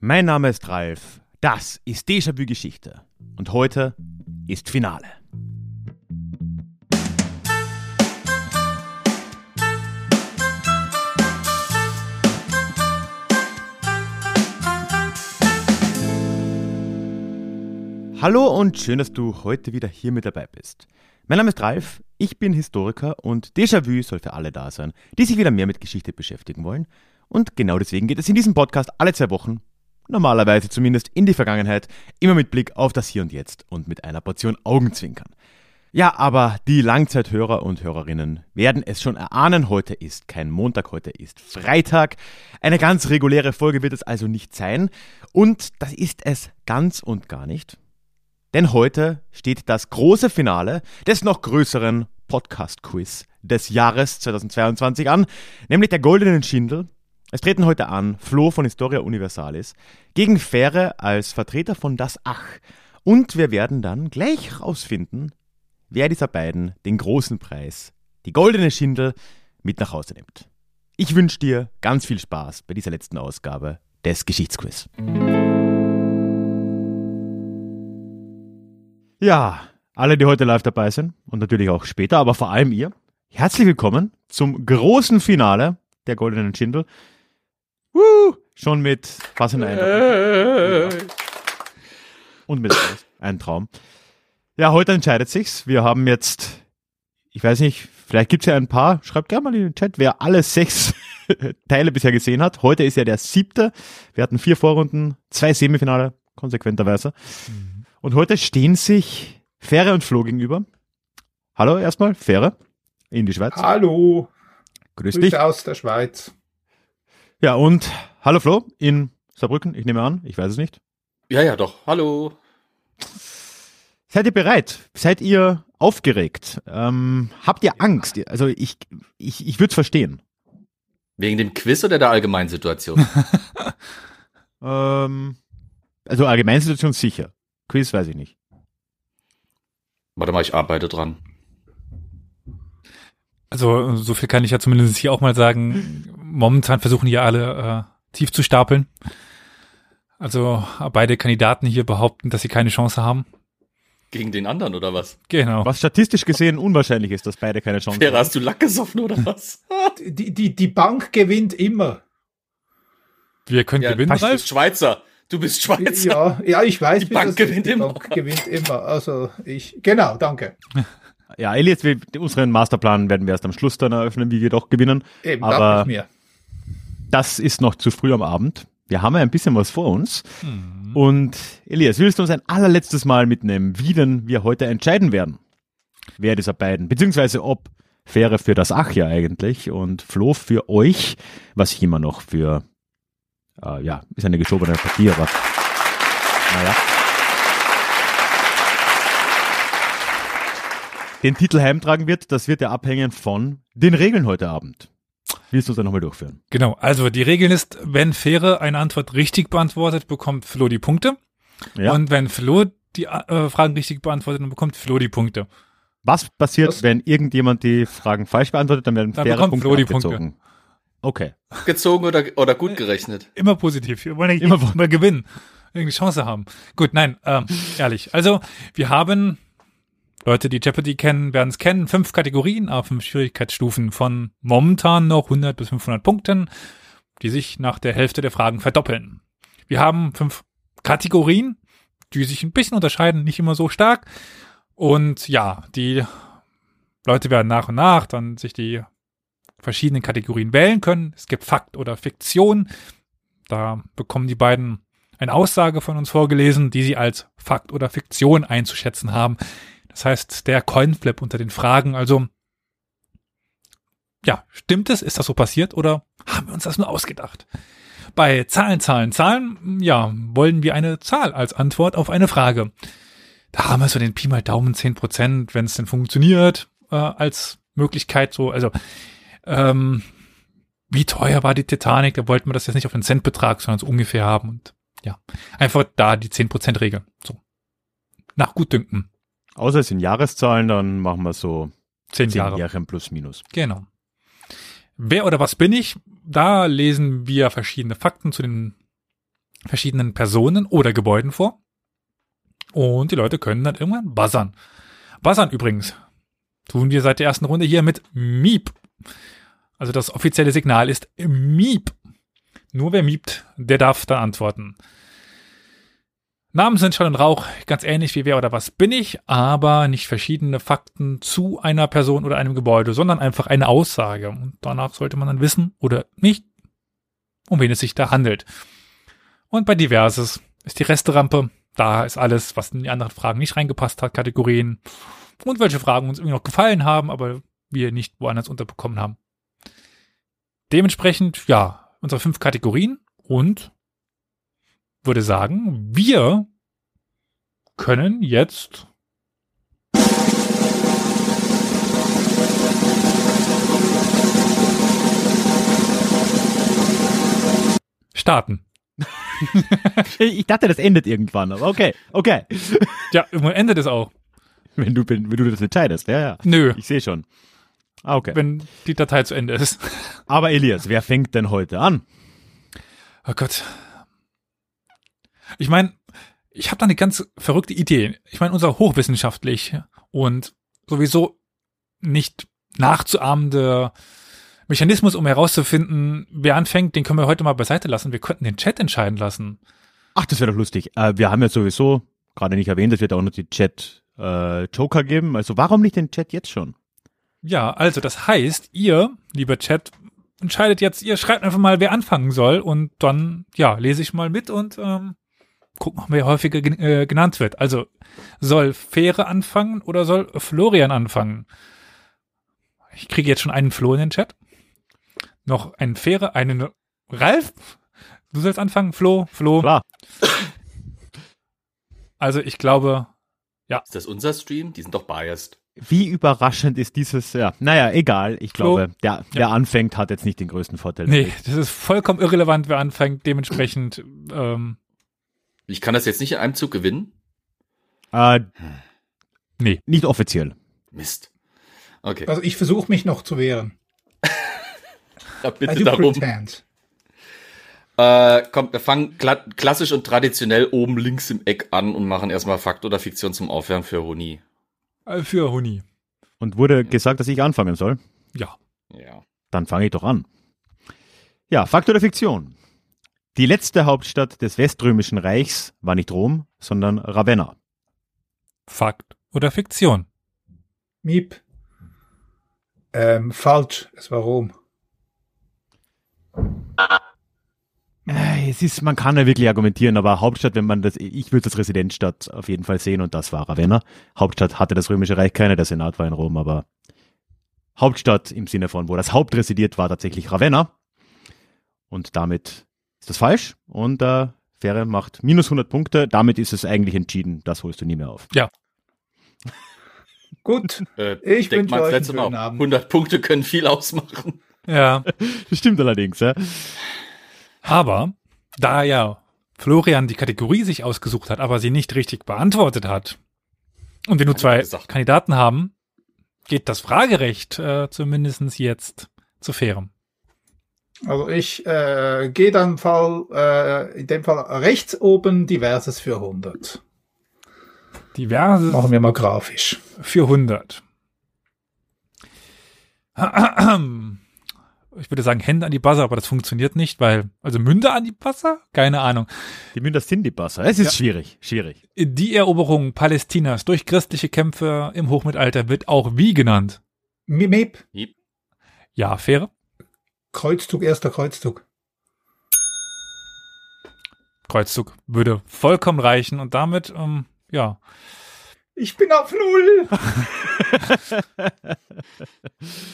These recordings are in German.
Mein Name ist Ralf, das ist Déjà-vu Geschichte und heute ist Finale. Hallo und schön, dass du heute wieder hier mit dabei bist. Mein Name ist Ralf, ich bin Historiker und Déjà-vu soll für alle da sein, die sich wieder mehr mit Geschichte beschäftigen wollen. Und genau deswegen geht es in diesem Podcast alle zwei Wochen normalerweise zumindest in die Vergangenheit, immer mit Blick auf das Hier und Jetzt und mit einer Portion Augenzwinkern. Ja, aber die Langzeithörer und Hörerinnen werden es schon erahnen, heute ist kein Montag, heute ist Freitag. Eine ganz reguläre Folge wird es also nicht sein. Und das ist es ganz und gar nicht. Denn heute steht das große Finale des noch größeren Podcast-Quiz des Jahres 2022 an, nämlich der Goldenen Schindel, es treten heute an Flo von Historia Universalis gegen Fähre als Vertreter von Das Ach. Und wir werden dann gleich rausfinden, wer dieser beiden den großen Preis, die goldene Schindel, mit nach Hause nimmt. Ich wünsche dir ganz viel Spaß bei dieser letzten Ausgabe des Geschichtsquiz. Ja, alle, die heute live dabei sind und natürlich auch später, aber vor allem ihr, herzlich willkommen zum großen Finale der Goldenen Schindel. Woo! Schon mit was in einer Und mit ein Traum. Ja, heute entscheidet sich's. Wir haben jetzt, ich weiß nicht, vielleicht gibt's ja ein paar. Schreibt gerne mal in den Chat, wer alle sechs Teile bisher gesehen hat. Heute ist ja der siebte. Wir hatten vier Vorrunden, zwei Semifinale, konsequenterweise. Mhm. Und heute stehen sich Fähre und Flo gegenüber. Hallo erstmal, Fähre in die Schweiz. Hallo. Grüß Grüße dich. aus der Schweiz. Ja, und hallo Flo in Saarbrücken, ich nehme an, ich weiß es nicht. Ja, ja, doch. Hallo. Seid ihr bereit? Seid ihr aufgeregt? Ähm, habt ihr Angst? Also ich, ich, ich würde es verstehen. Wegen dem Quiz oder der Allgemeinsituation? ähm, also Allgemeinsituation sicher. Quiz weiß ich nicht. Warte mal, ich arbeite dran. Also so viel kann ich ja zumindest hier auch mal sagen. Momentan versuchen hier alle äh, tief zu stapeln. Also beide Kandidaten hier behaupten, dass sie keine Chance haben. Gegen den anderen oder was? Genau. Was statistisch gesehen unwahrscheinlich ist, dass beide keine Chance Pera, haben. hast du Lack gesoffen oder was? die, die, die Bank gewinnt immer. Wir können ja, gewinnen, Du bist Schweizer. Du bist Schweizer. Ja, ja ich weiß. Die Bank gewinnt die immer. Bank gewinnt immer. Also ich, genau, danke. Ja, Elias, wir, unseren Masterplan werden wir erst am Schluss dann eröffnen, wie wir doch gewinnen. Eben, Aber das ist noch zu früh am Abend. Wir haben ja ein bisschen was vor uns. Mhm. Und Elias, willst du uns ein allerletztes Mal mitnehmen, wie denn wir heute entscheiden werden? Wer dieser beiden, beziehungsweise ob Fähre für das Ach ja eigentlich und Flo für euch, was ich immer noch für, äh, ja, ist eine geschobene Partie, aber naja. Den Titel heimtragen wird, das wird ja abhängen von den Regeln heute Abend. Willst du es dann nochmal durchführen? Genau, also die Regeln ist, wenn Fähre eine Antwort richtig beantwortet, bekommt Flo die Punkte. Ja. Und wenn Flo die äh, Fragen richtig beantwortet, dann bekommt Flo die Punkte. Was passiert, Was? wenn irgendjemand die Fragen falsch beantwortet, dann werden dann faire Punkte Flo die abgezogen. Punkte. Okay. Gezogen oder, oder gut gerechnet? Immer positiv. Wir wollen nicht immer, immer gewinnen. Irgendwie Chance haben. Gut, nein, ähm, ehrlich. Also, wir haben Leute, die Jeopardy kennen, werden es kennen. Fünf Kategorien auf fünf Schwierigkeitsstufen von momentan noch 100 bis 500 Punkten, die sich nach der Hälfte der Fragen verdoppeln. Wir haben fünf Kategorien, die sich ein bisschen unterscheiden, nicht immer so stark. Und ja, die Leute werden nach und nach dann sich die verschiedenen Kategorien wählen können. Es gibt Fakt oder Fiktion. Da bekommen die beiden eine Aussage von uns vorgelesen, die sie als Fakt oder Fiktion einzuschätzen haben. Das heißt, der Coinflip unter den Fragen, also ja, stimmt es? Ist das so passiert oder haben wir uns das nur ausgedacht? Bei Zahlen, Zahlen, Zahlen, ja, wollen wir eine Zahl als Antwort auf eine Frage. Da haben wir so den Pi mal Daumen 10 Prozent, wenn es denn funktioniert, äh, als Möglichkeit so, also ähm, wie teuer war die Titanic? Da wollten wir das jetzt nicht auf einen Centbetrag, sondern so ungefähr haben und ja, einfach da die 10 Prozent Regel. So. Nach Gutdünken. Außer es sind Jahreszahlen, dann machen wir so zehn, zehn Jahre. Jahre plus minus. Genau. Wer oder was bin ich? Da lesen wir verschiedene Fakten zu den verschiedenen Personen oder Gebäuden vor. Und die Leute können dann irgendwann buzzern. Buzzern übrigens tun wir seit der ersten Runde hier mit Miep. Also das offizielle Signal ist Miep. Nur wer miept, der darf dann antworten. Namen sind Schall und Rauch, ganz ähnlich wie wer oder was bin ich, aber nicht verschiedene Fakten zu einer Person oder einem Gebäude, sondern einfach eine Aussage. Und danach sollte man dann wissen oder nicht, um wen es sich da handelt. Und bei Diverses ist die Resterampe, da ist alles, was in die anderen Fragen nicht reingepasst hat, Kategorien und welche Fragen uns irgendwie noch gefallen haben, aber wir nicht woanders unterbekommen haben. Dementsprechend, ja, unsere fünf Kategorien und würde sagen, wir können jetzt starten. ich dachte, das endet irgendwann, aber okay, okay. Ja, irgendwann endet es auch. Wenn du, wenn du das entscheidest, ja, ja. Nö, Ich sehe schon. Ah, okay. wenn die Datei zu Ende ist. Aber Elias, wer fängt denn heute an? Oh Gott. Ich meine, ich habe da eine ganz verrückte Idee. Ich meine, unser hochwissenschaftlich und sowieso nicht nachzuahmende Mechanismus, um herauszufinden, wer anfängt, den können wir heute mal beiseite lassen. Wir könnten den Chat entscheiden lassen. Ach, das wäre doch lustig. Äh, wir haben ja sowieso gerade nicht erwähnt, es wird auch noch die Chat-Joker geben. Also warum nicht den Chat jetzt schon? Ja, also das heißt, ihr, lieber Chat, entscheidet jetzt, ihr schreibt einfach mal, wer anfangen soll und dann, ja, lese ich mal mit und ähm, gucken, wer häufiger gen äh, genannt wird. Also soll Fähre anfangen oder soll Florian anfangen? Ich kriege jetzt schon einen Flo in den Chat. Noch einen Fähre, einen Ralf. Du sollst anfangen, Flo, Flo. Klar. Also ich glaube, Ist das unser Stream? Die sind doch biased. Wie überraschend ist dieses, ja, naja, egal. Ich Flo? glaube, der, der anfängt, hat jetzt nicht den größten Vorteil. nee, das ist vollkommen irrelevant, wer anfängt. Dementsprechend, ähm, Ich kann das jetzt nicht in einem Zug gewinnen? Äh, nee. nicht offiziell. Mist. Okay, Also ich versuche mich noch zu wehren. ja, bitte darum. pretend. Äh, komm, wir fangen kla klassisch und traditionell oben links im Eck an und machen erstmal Fakt oder Fiktion zum Aufwärmen für Honi. Äh, Für Huni. Und wurde gesagt, dass ich anfangen soll. Ja. Ja. Dann fange ich doch an. Ja, Fakt oder Fiktion? Die letzte Hauptstadt des Weströmischen Reichs war nicht Rom, sondern Ravenna. Fakt oder Fiktion? Miep. Ähm, falsch, es war Rom. Äh, Es ist, man kann ja wirklich argumentieren, aber Hauptstadt, wenn man das, ich würde das Residenzstadt auf jeden Fall sehen und das war Ravenna. Hauptstadt hatte das Römische Reich keine, der Senat war in Rom, aber Hauptstadt im Sinne von, wo das Haupt residiert, war tatsächlich Ravenna. Und damit ist das falsch und äh, Fähre macht minus 100 Punkte. Damit ist es eigentlich entschieden, das holst du nie mehr auf. Gut, Äh, Ich wünsche mal, euch einen schönen Abend. 100 Punkte können viel ausmachen. Ja. Das stimmt allerdings, ja. Aber da ja Florian die Kategorie sich ausgesucht hat, aber sie nicht richtig beantwortet hat und wir nur zwei gesagt. Kandidaten haben, geht das Fragerecht äh, zumindest jetzt zu Fähren. Also ich äh, gehe dann Fall, äh, in dem Fall rechts oben diverses für 100. Diverses Machen wir mal grafisch. für 100. Ich würde sagen Hände an die Buzzer, aber das funktioniert nicht, weil, also Münder an die Buzzer? Keine Ahnung. Die Münder sind die Basser. Es ist Ja. schwierig, schwierig. Die Eroberung Palästinas durch christliche Kämpfe im Hochmittelalter wird auch wie genannt? Mi- Miep, Ja, Fähre. Kreuzzug, erster Kreuzzug. Kreuzzug würde vollkommen reichen und damit, ähm, ja, Ich bin auf Null.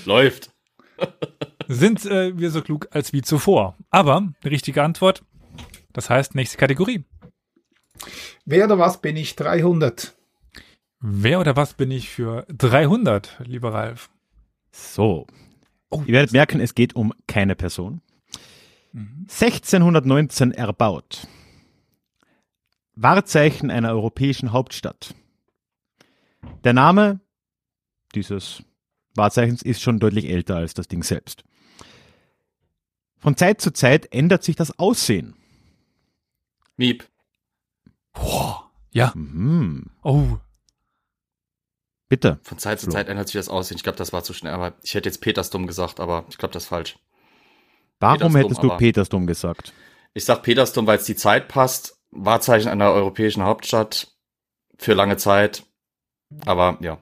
Läuft. sind äh, wir so klug als wie zuvor. Aber die richtige Antwort, das heißt nächste Kategorie. Wer oder was bin ich? 300. Wer oder was bin ich für 300, lieber Ralf? So. Oh, Ihr werdet merken, es geht um keine Person. Mhm. 1619 erbaut. Wahrzeichen einer europäischen Hauptstadt. Der Name dieses Wahrzeichens ist schon deutlich älter als das Ding selbst. Von Zeit zu Zeit ändert sich das Aussehen Miep. Boah. Ja. Mhm. Oh. Bitte. Von Zeit zu Flo. Zeit ändert sich das Aussehen. Ich glaube, das war zu schnell. Aber ich hätte jetzt Petersdom gesagt, aber ich glaube, das ist falsch. Warum Petersdom, hättest du Petersdom gesagt? Ich sag Petersdom, weil es die Zeit passt. Wahrzeichen einer europäischen Hauptstadt. Für lange Zeit. Aber ja,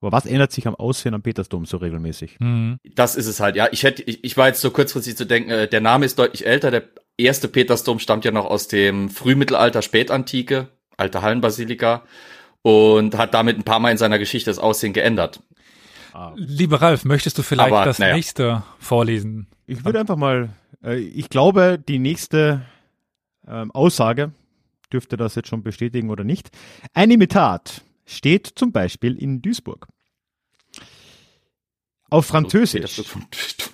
Aber was ändert sich am Aussehen am Petersdom so regelmäßig? Hm. das ist es halt. Ja, ich hätte, ich, ich war jetzt so kurzfristig zu denken, äh, der Name ist deutlich älter. Der erste Petersdom stammt ja noch aus dem Frühmittelalter, Spätantike, alte Hallenbasilika. Und hat damit ein paar Mal in seiner Geschichte das Aussehen geändert. Lieber Ralf, möchtest du vielleicht Aber, das naja. nächste vorlesen? Ich würde einfach mal, äh, ich glaube, die nächste ähm, Aussage dürfte das jetzt schon bestätigen oder nicht. Ein Imitat steht zum Beispiel in Duisburg. Auf Französisch, Petersdom von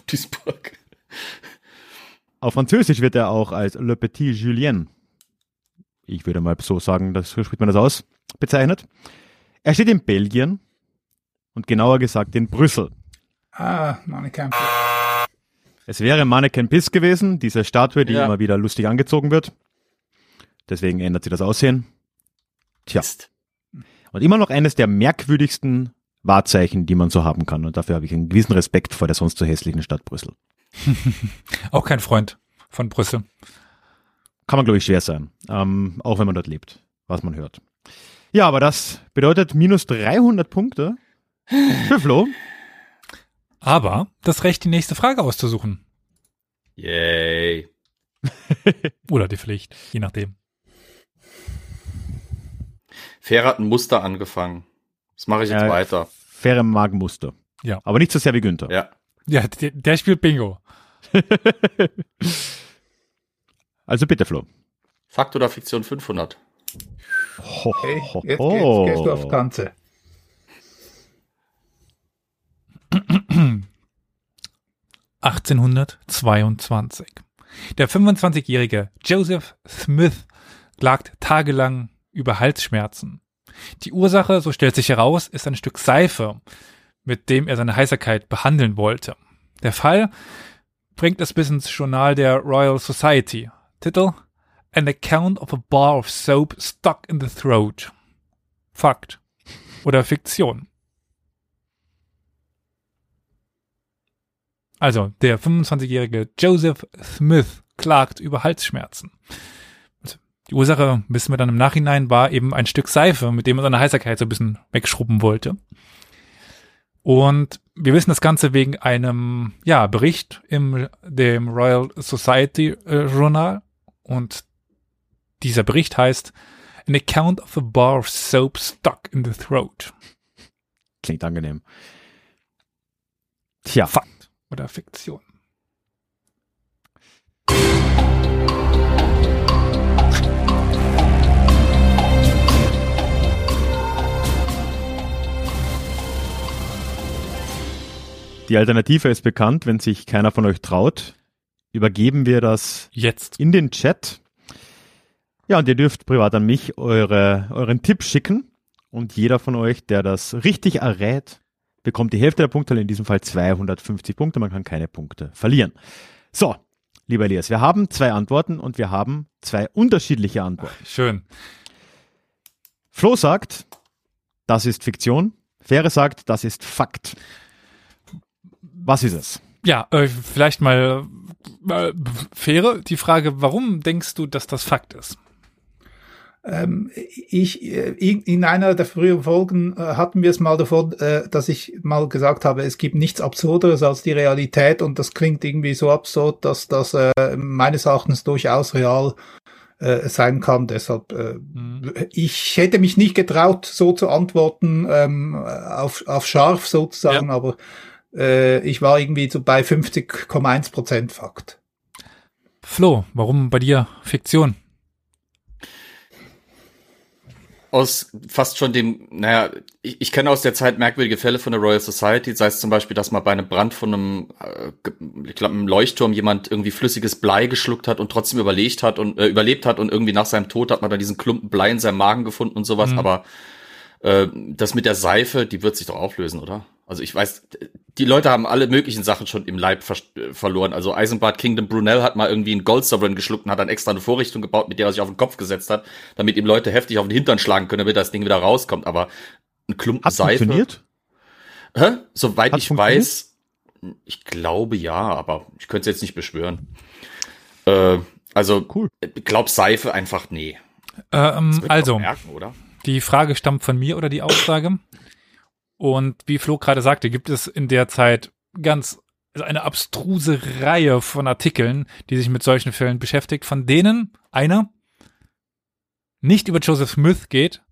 Duisburg. auf Französisch wird er auch als Le Petit Julien, ich würde mal so sagen, das, so spricht man das aus, bezeichnet. Er steht in Belgien und genauer gesagt in Brüssel. Ah, Mannequin. Es wäre Mannequin Piss gewesen, diese Statue, die Ja. immer wieder lustig angezogen wird. Deswegen ändert sie das Aussehen. Tja. Mist. Und immer noch eines der merkwürdigsten Wahrzeichen, die man so haben kann. Und dafür habe ich einen gewissen Respekt vor der sonst so hässlichen Stadt Brüssel. Auch kein Freund von Brüssel. Kann man, glaube ich, schwer sein. Ähm, auch wenn man dort lebt, was man hört. Ja, aber das bedeutet minus 300 Punkte für Flo. Aber das Recht, die nächste Frage auszusuchen. Yay. Oder die Pflicht, je nachdem. Fair hat ein Muster angefangen. Das mache ich jetzt Äh, weiter. Faire Magenmuster. Ja. Aber nicht so sehr wie Günther. Ja. Ja, der, der spielt Bingo. Also bitte, Flo. Fakt oder Fiktion 500? Okay, jetzt, jetzt gehst du aufs Ganze. (1822). Der 25-jährige Joseph Smith klagt tagelang über Halsschmerzen. Die Ursache, so stellt sich heraus, ist ein Stück Seife, mit dem er seine Heiserkeit behandeln wollte. Der Fall bringt es bis ins Journal der Royal Society. Titel An Account of a Bar of Soap Stuck in the Throat. Fakt oder Fiktion? Also, der 25-jährige Joseph Smith klagt über Halsschmerzen. Die Ursache, wissen wir dann im Nachhinein, war eben ein Stück Seife, mit dem er seine Heißerkeit so ein bisschen wegschrubben wollte. Und wir wissen das Ganze wegen einem ja, Bericht im dem Royal Society äh, Journal. Und dieser Bericht heißt An account of a bar of soap stuck in the throat. Klingt angenehm. Tja, Fakt oder Fiktion. die Alternative ist bekannt. Wenn sich keiner von euch traut, übergeben wir das Jetzt. in den Chat. Ja, und ihr dürft privat an mich eure, euren Tipp schicken. Und jeder von euch, der das richtig errät, bekommt die Hälfte der Punkte, in diesem Fall 250 Punkte. Man kann keine Punkte verlieren. So, lieber Elias, wir haben zwei Antworten und wir haben zwei unterschiedliche Antworten. Schön. Flo sagt, das ist Fiktion. Fähre sagt, das ist Fakt. Was ist es? Ja, äh, vielleicht mal äh, faire die Frage, warum denkst du, dass das Fakt ist? Ähm, ich, äh, in, in einer der früheren Folgen äh, hatten wir es mal davon, äh, dass ich mal gesagt habe, es gibt nichts Absurderes als die Realität und das klingt irgendwie so absurd, dass das äh, meines Erachtens durchaus real äh, sein kann. Deshalb, äh, Hm. ich hätte mich nicht getraut, so zu antworten, ähm, auf, auf scharf sozusagen, aber äh, ich war irgendwie so bei 50,1 Prozent Fakt. Flo, warum bei dir Fiktion? Aus fast schon dem, naja, ich, ich kenne aus der Zeit merkwürdige Fälle von der Royal Society, sei es zum Beispiel, dass mal bei einem Brand von einem, äh, ich glaube, einem Leuchtturm jemand irgendwie flüssiges Blei geschluckt hat und trotzdem überlegt hat und äh, überlebt hat und irgendwie nach seinem Tod hat man dann diesen Klumpen Blei in seinem Magen gefunden und sowas, Mhm. aber äh, das mit der Seife, die wird sich doch auflösen, oder? Also ich weiß, die Leute haben alle möglichen Sachen schon im Leib ver verloren. Also Eisenbart Kingdom Brunel hat mal irgendwie einen Gold Sovereign geschluckt und hat dann extra eine Vorrichtung gebaut, mit der er sich auf den Kopf gesetzt hat, damit ihm Leute heftig auf den Hintern schlagen können, damit das Ding wieder rauskommt. Aber ein Klumpen Hat Seife. funktioniert? Hä? Soweit Hat ich funktioniert? weiß, ich glaube ja, aber ich könnte es jetzt nicht beschwören. Äh, also, Cool. ich glaub Seife einfach nee. Ähm, Das wird man also, merken, oder? Die Frage stammt von mir oder die Aussage. Und wie Flo gerade sagte, gibt es in der Zeit ganz also eine abstruse Reihe von Artikeln, die sich mit solchen Fällen beschäftigt, von denen einer nicht über Joseph Smith geht,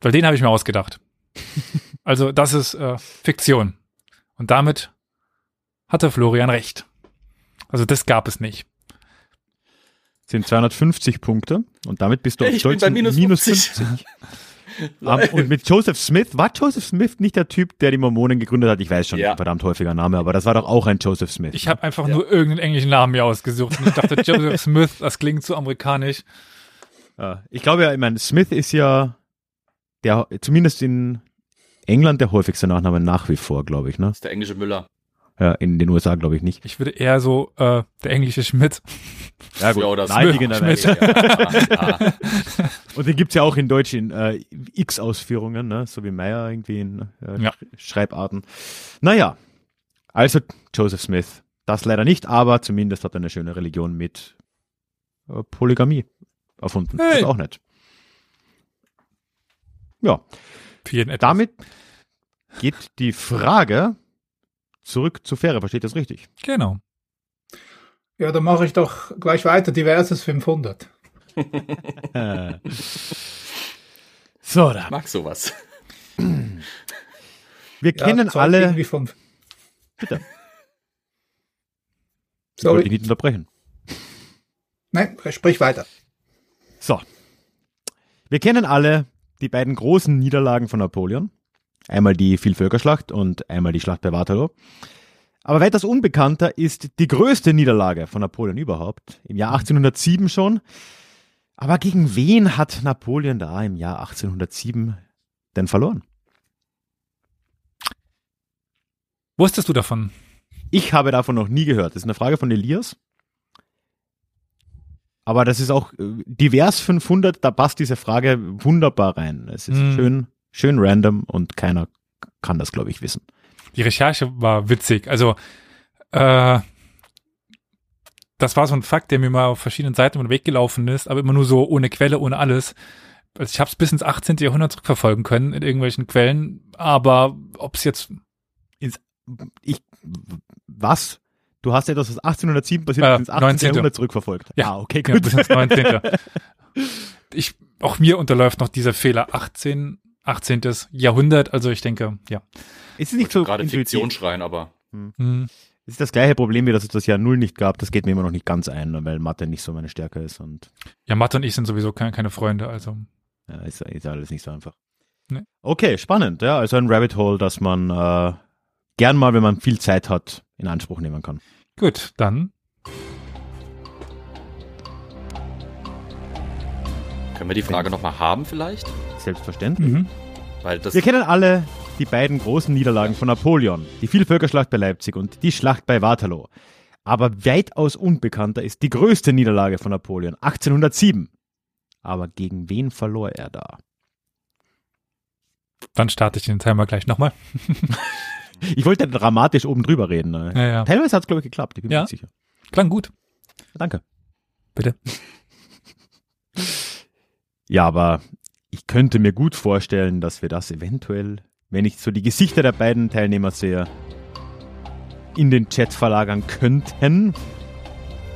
weil den habe ich mir ausgedacht. also das ist äh, Fiktion. Und damit hatte Florian recht. Also das gab es nicht. Sind 250 Punkte und damit bist du auf Ich bin stolzen bei minus 50. Um, und mit Joseph Smith, war Joseph Smith nicht der Typ, der die Mormonen gegründet hat? Ich weiß schon, Ja. ein verdammt häufiger Name, aber das war doch auch ein Joseph Smith. Ich habe einfach nur irgendeinen englischen Namen mir ausgesucht. Und ich dachte, Joseph Smith, das klingt zu amerikanisch. Ja, ich glaube ja, ich meine, Smith ist ja der, zumindest in England der häufigste Nachname nach wie vor, glaube ich, ne? Das ist der englische Müller. Ja, in den USA glaube ich nicht. Ich würde eher so äh, der englische Schmidt. Ja Ja, oder naheliegenderweise. Smith. Ja, ah, Und den gibt's ja auch in Deutsch in äh, X-Ausführungen, ne? so wie Meyer irgendwie in äh, Ja. Sch- Schreibarten. Naja, also Joseph Smith. Das leider nicht, aber zumindest hat er eine schöne Religion mit äh, Polygamie erfunden. Hey. Ist auch nett. Ja, Für jeden etwas. damit geht die Frage zurück zu Fähre. Versteht das richtig? Genau. Ja, dann mache ich doch gleich weiter. Diverses 500. Äh. so, da. Ich mag sowas. Wir Ja, kennen alle. Von, Bitte. Ich wollte dich sorry. nicht unterbrechen. Nein, sprich weiter. So. Wir kennen alle die beiden großen Niederlagen von Napoleon. Einmal die Vielvölkerschlacht und einmal die Schlacht bei Waterloo. Aber weitaus unbekannter ist die größte Niederlage von Napoleon überhaupt, im Jahr 1807 schon. Aber gegen wen hat Napoleon da im Jahr 1807 denn verloren? Wusstest du davon? Ich habe davon noch nie gehört. Das ist eine Frage von Elias. Aber das ist auch äh, divers 500, da passt diese Frage wunderbar rein. Es ist Hm. schön, schön random und keiner kann das, glaube ich, wissen. Die Recherche war witzig. Also, äh, das war so ein Fakt, der mir mal auf verschiedenen Seiten über den Weg gelaufen ist, aber immer nur so ohne Quelle, ohne alles. Also ich habe es bis ins 18. Jahrhundert zurückverfolgen können in irgendwelchen Quellen, aber ob es jetzt Ich, was? Du hast etwas, was 1807 passiert Äh, ins 18. 19. Jahrhundert zurückverfolgt. Ja. Ah, okay, ja, gut. bis ins 19. ich, auch mir unterläuft noch dieser Fehler 18, 18. Jahrhundert, also ich denke, ja. es ist nicht so Gerade intuitiv. Fiktion schreien, aber Hm. Es ist das gleiche Problem, wie dass es das Jahr Null nicht gab. Das geht mir immer noch nicht ganz ein, weil Mathe nicht so meine Stärke ist und Ja, Mathe und ich sind sowieso keine, keine Freunde, also. Ja, ist, ist alles nicht so einfach. Nee. Okay, spannend. Ja, also ein Rabbit Hole, das man äh, gern mal, wenn man viel Zeit hat, in Anspruch nehmen kann. Gut, dann können wir die Frage nochmal haben vielleicht? Selbstverständlich. Mhm. Weil das Wir kennen alle die beiden großen Niederlagen von Napoleon, die Vielvölkerschlacht bei Leipzig und die Schlacht bei Waterloo. Aber weitaus unbekannter ist die größte Niederlage von Napoleon, 1807. Aber gegen wen verlor er da? Dann starte ich den Timer gleich nochmal. Ich wollte dramatisch oben drüber reden. ne? Ja, ja. Teilweise hat es, glaube ich, geklappt. Ich bin mir Ja. nicht sicher. Klang gut. Danke. Bitte. Ja, aber ich könnte mir gut vorstellen, dass wir das eventuell, wenn ich so die Gesichter der beiden Teilnehmer sehe, in den Chat verlagern könnten.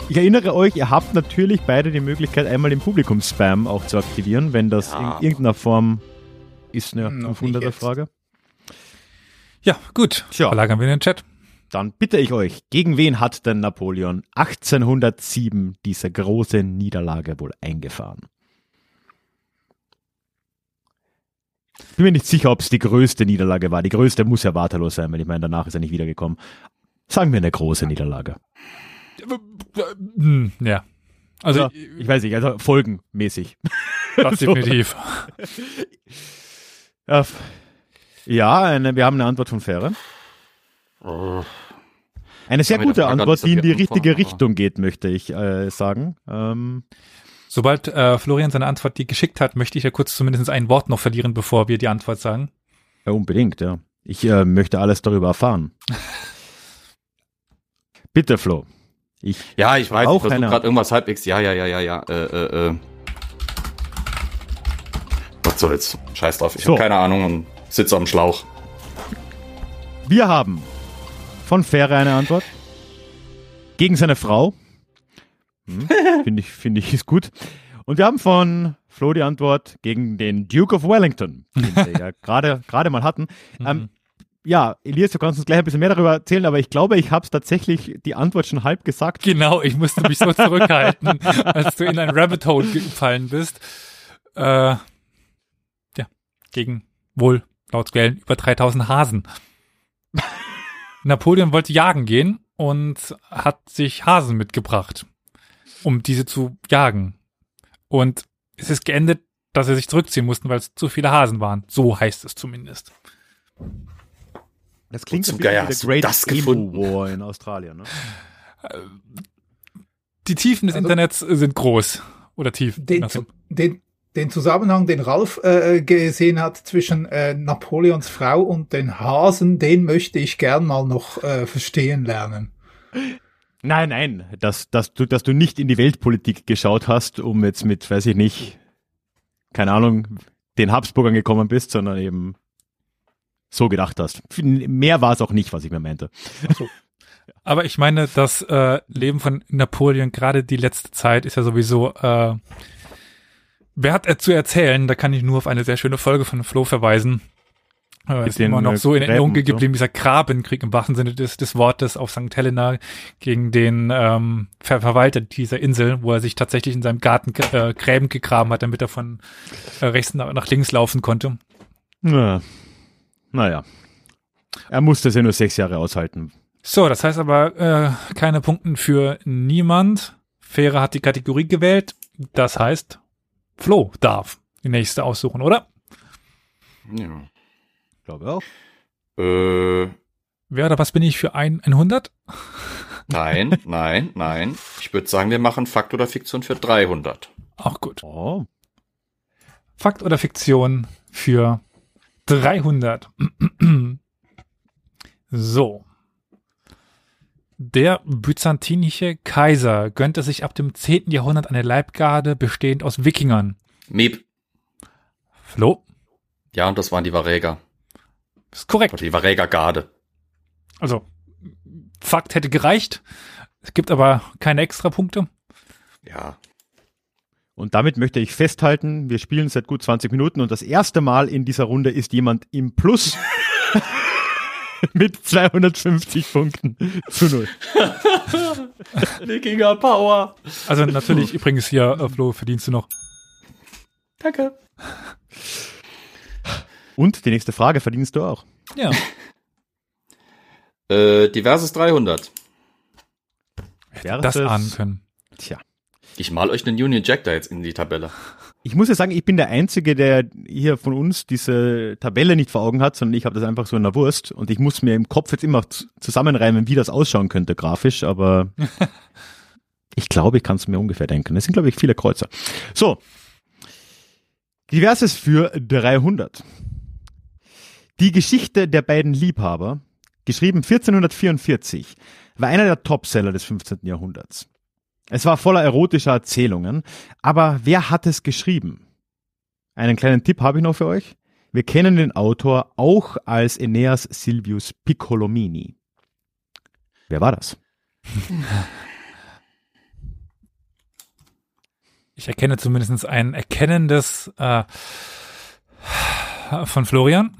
Ich erinnere euch, ihr habt natürlich beide die Möglichkeit, einmal den Publikum-Spam auch zu aktivieren, wenn das Ja. in irgendeiner Form ist eine Noch nicht 500er jetzt. Frage. Ja, gut. Tja. Verlagern wir in den Chat. Dann bitte ich euch, gegen wen hat denn Napoleon 1807 diese große Niederlage wohl eingefahren? Bin mir nicht sicher, ob es die größte Niederlage war. Die größte muss ja Waterloo sein, weil ich meine, danach ist er nicht wiedergekommen. Sagen wir eine große Niederlage. Hm, ja. Also, Ja, ich weiß nicht, also folgenmäßig. das so. definitiv. Ja, eine, wir haben eine Antwort von Fähre. Eine sehr gute Antwort, die in die richtige Richtung geht, möchte ich äh, sagen. Ähm, Sobald äh, Florian seine Antwort die geschickt hat, möchte ich ja kurz zumindest ein Wort noch verlieren, bevor wir die Antwort sagen. ja, unbedingt, ja. Ich äh, möchte alles darüber erfahren. Bitte, Flo. Ich, Ja, ich weiß, Auch ich versuche gerade irgendwas halbwegs. Ja, ja, ja, ja, ja. Äh, äh, äh. Was soll's? Scheiß drauf. Ich So. habe keine Ahnung und sitze am Schlauch. wir haben von Fähre eine Antwort. Gegen seine Frau. Hm, Finde ich, finde ich, ist gut. Und wir haben von Flo die Antwort gegen den Duke of Wellington, den wir ja gerade gerade mal hatten. Ähm, ja, Elias, du kannst uns gleich ein bisschen mehr darüber erzählen, aber ich glaube, ich habe es tatsächlich die Antwort schon halb gesagt. Genau, ich musste mich so zurückhalten, als du in ein Rabbit Hole gefallen bist. Äh, ja, gegen wohl laut Quellen über 3000 Hasen. Napoleon wollte jagen gehen und hat sich Hasen mitgebracht, um diese zu jagen. Und es ist geendet, dass er sich zurückziehen mussten, weil es zu viele Hasen waren. So heißt es zumindest. Das klingt Geier wie der Great das Emu gefunden? War in Australien. Ne? Die Tiefen des Also- Internets sind groß. Oder tief. Den, den, den Zusammenhang, den Ralf äh, gesehen hat zwischen äh, Napoleons Frau und den Hasen, den möchte ich gern mal noch äh, verstehen lernen. Nein, nein, dass, dass, du, dass du nicht in die Weltpolitik geschaut hast, um jetzt mit, weiß ich nicht, keine Ahnung, den Habsburgern gekommen bist, sondern eben so gedacht hast. Mehr war es auch nicht, was ich mir meinte. Aber ich meine, das äh, Leben von Napoleon, gerade die letzte Zeit, ist ja sowieso, äh, wer hat er zu erzählen? Da kann ich nur auf eine sehr schöne Folge von Flo verweisen. Äh, ist immer noch äh, so in Erinnerung so. geblieben, dieser Grabenkrieg im wahrsten Sinne des, des Wortes auf St. Helena gegen den ähm, Ver Verwalter dieser Insel, wo er sich tatsächlich in seinem Garten äh, Gräben gegraben hat, damit er von äh, rechts nach, nach links laufen konnte. Na, naja. Er musste es ja nur sechs Jahre aushalten. So, das heißt aber äh, keine Punkten für niemand. Fähre hat die Kategorie gewählt. Das heißt, Flo darf die nächste aussuchen, oder? Ja. Glaube auch. Äh, Wer oder was bin ich für ein 100? nein, nein, nein. Ich würde sagen, wir machen Fakt oder Fiktion für 300. Auch gut. Oh. Fakt oder Fiktion für 300. so. Der byzantinische Kaiser gönnte sich ab dem 10. Jahrhundert eine Leibgarde bestehend aus Wikingern. Miep. Flo, Ja, und das waren die Varäger. Ist korrekt. Oder die Varäger-Garde. Also, Fakt hätte gereicht. Es gibt aber keine Extrapunkte. Ja. Und damit möchte ich festhalten, wir spielen seit gut 20 Minuten und das erste Mal in dieser Runde ist jemand im Plus mit 250 Punkten zu null. Wikinger Power. Also natürlich übrigens hier, äh, Flo, verdienst du noch. Danke. Und die nächste Frage verdienst du auch. Ja. Äh, diverses 300. Wäre das ahnen können. Tja. Ich mal euch einen Union Jack da jetzt in die Tabelle. Ich muss ja sagen, ich bin der Einzige, der hier von uns diese Tabelle nicht vor Augen hat, sondern ich habe das einfach so in der Wurst und ich muss mir im Kopf jetzt immer zusammenreimen, wie das ausschauen könnte grafisch, aber ich glaube, ich kann es mir ungefähr denken. Es sind, glaube ich, viele Kreuzer. So. Diverses für 300. Die Geschichte der beiden Liebhaber, geschrieben 1444, war einer der Topseller des 15. Jahrhunderts. Es war voller erotischer Erzählungen, aber wer hat es geschrieben? Einen kleinen Tipp habe ich noch für euch. Wir kennen den Autor auch als Aeneas Silvius Piccolomini. Wer war das? Ich erkenne zumindest ein erkennendes äh, von Florian.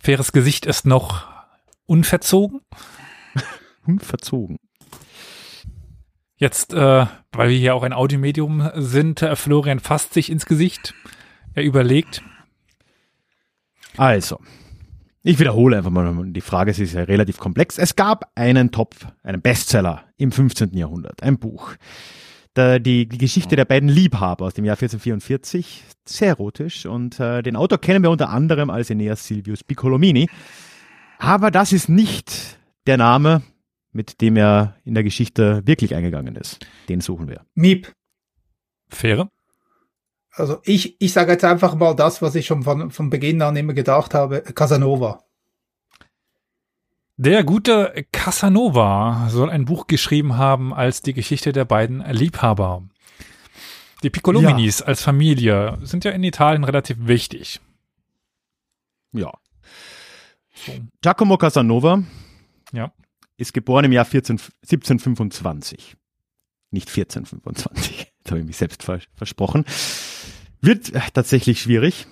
Faires Gesicht ist noch unverzogen. Unverzogen. Jetzt, äh, weil wir hier auch ein Audiomedium sind, äh, Florian fasst sich ins Gesicht. Er überlegt. Also, ich wiederhole einfach mal die Frage, sie ist ja relativ komplex. Es gab einen Topf, einen Bestseller im 15. Jahrhundert, ein Buch. Der, die, die Geschichte der beiden Liebhaber aus dem Jahr 1444. Sehr erotisch. Und äh, den Autor kennen wir unter anderem als Aeneas Silvius Piccolomini. Aber das ist nicht der Name, mit dem er in der Geschichte wirklich eingegangen ist. Den suchen wir. Miep. Fähre? Also ich, ich sage jetzt einfach mal das, was ich schon von, von Beginn an immer gedacht habe. Casanova. Der gute Casanova soll ein Buch geschrieben haben als die Geschichte der beiden Liebhaber. Die Piccolominis ja. als Familie sind ja in Italien relativ wichtig. Ja. So. Giacomo Casanova ja. ist geboren im Jahr 14, 1725. Nicht 1425, da habe ich mich selbst vers versprochen. Wird äh, tatsächlich schwierig.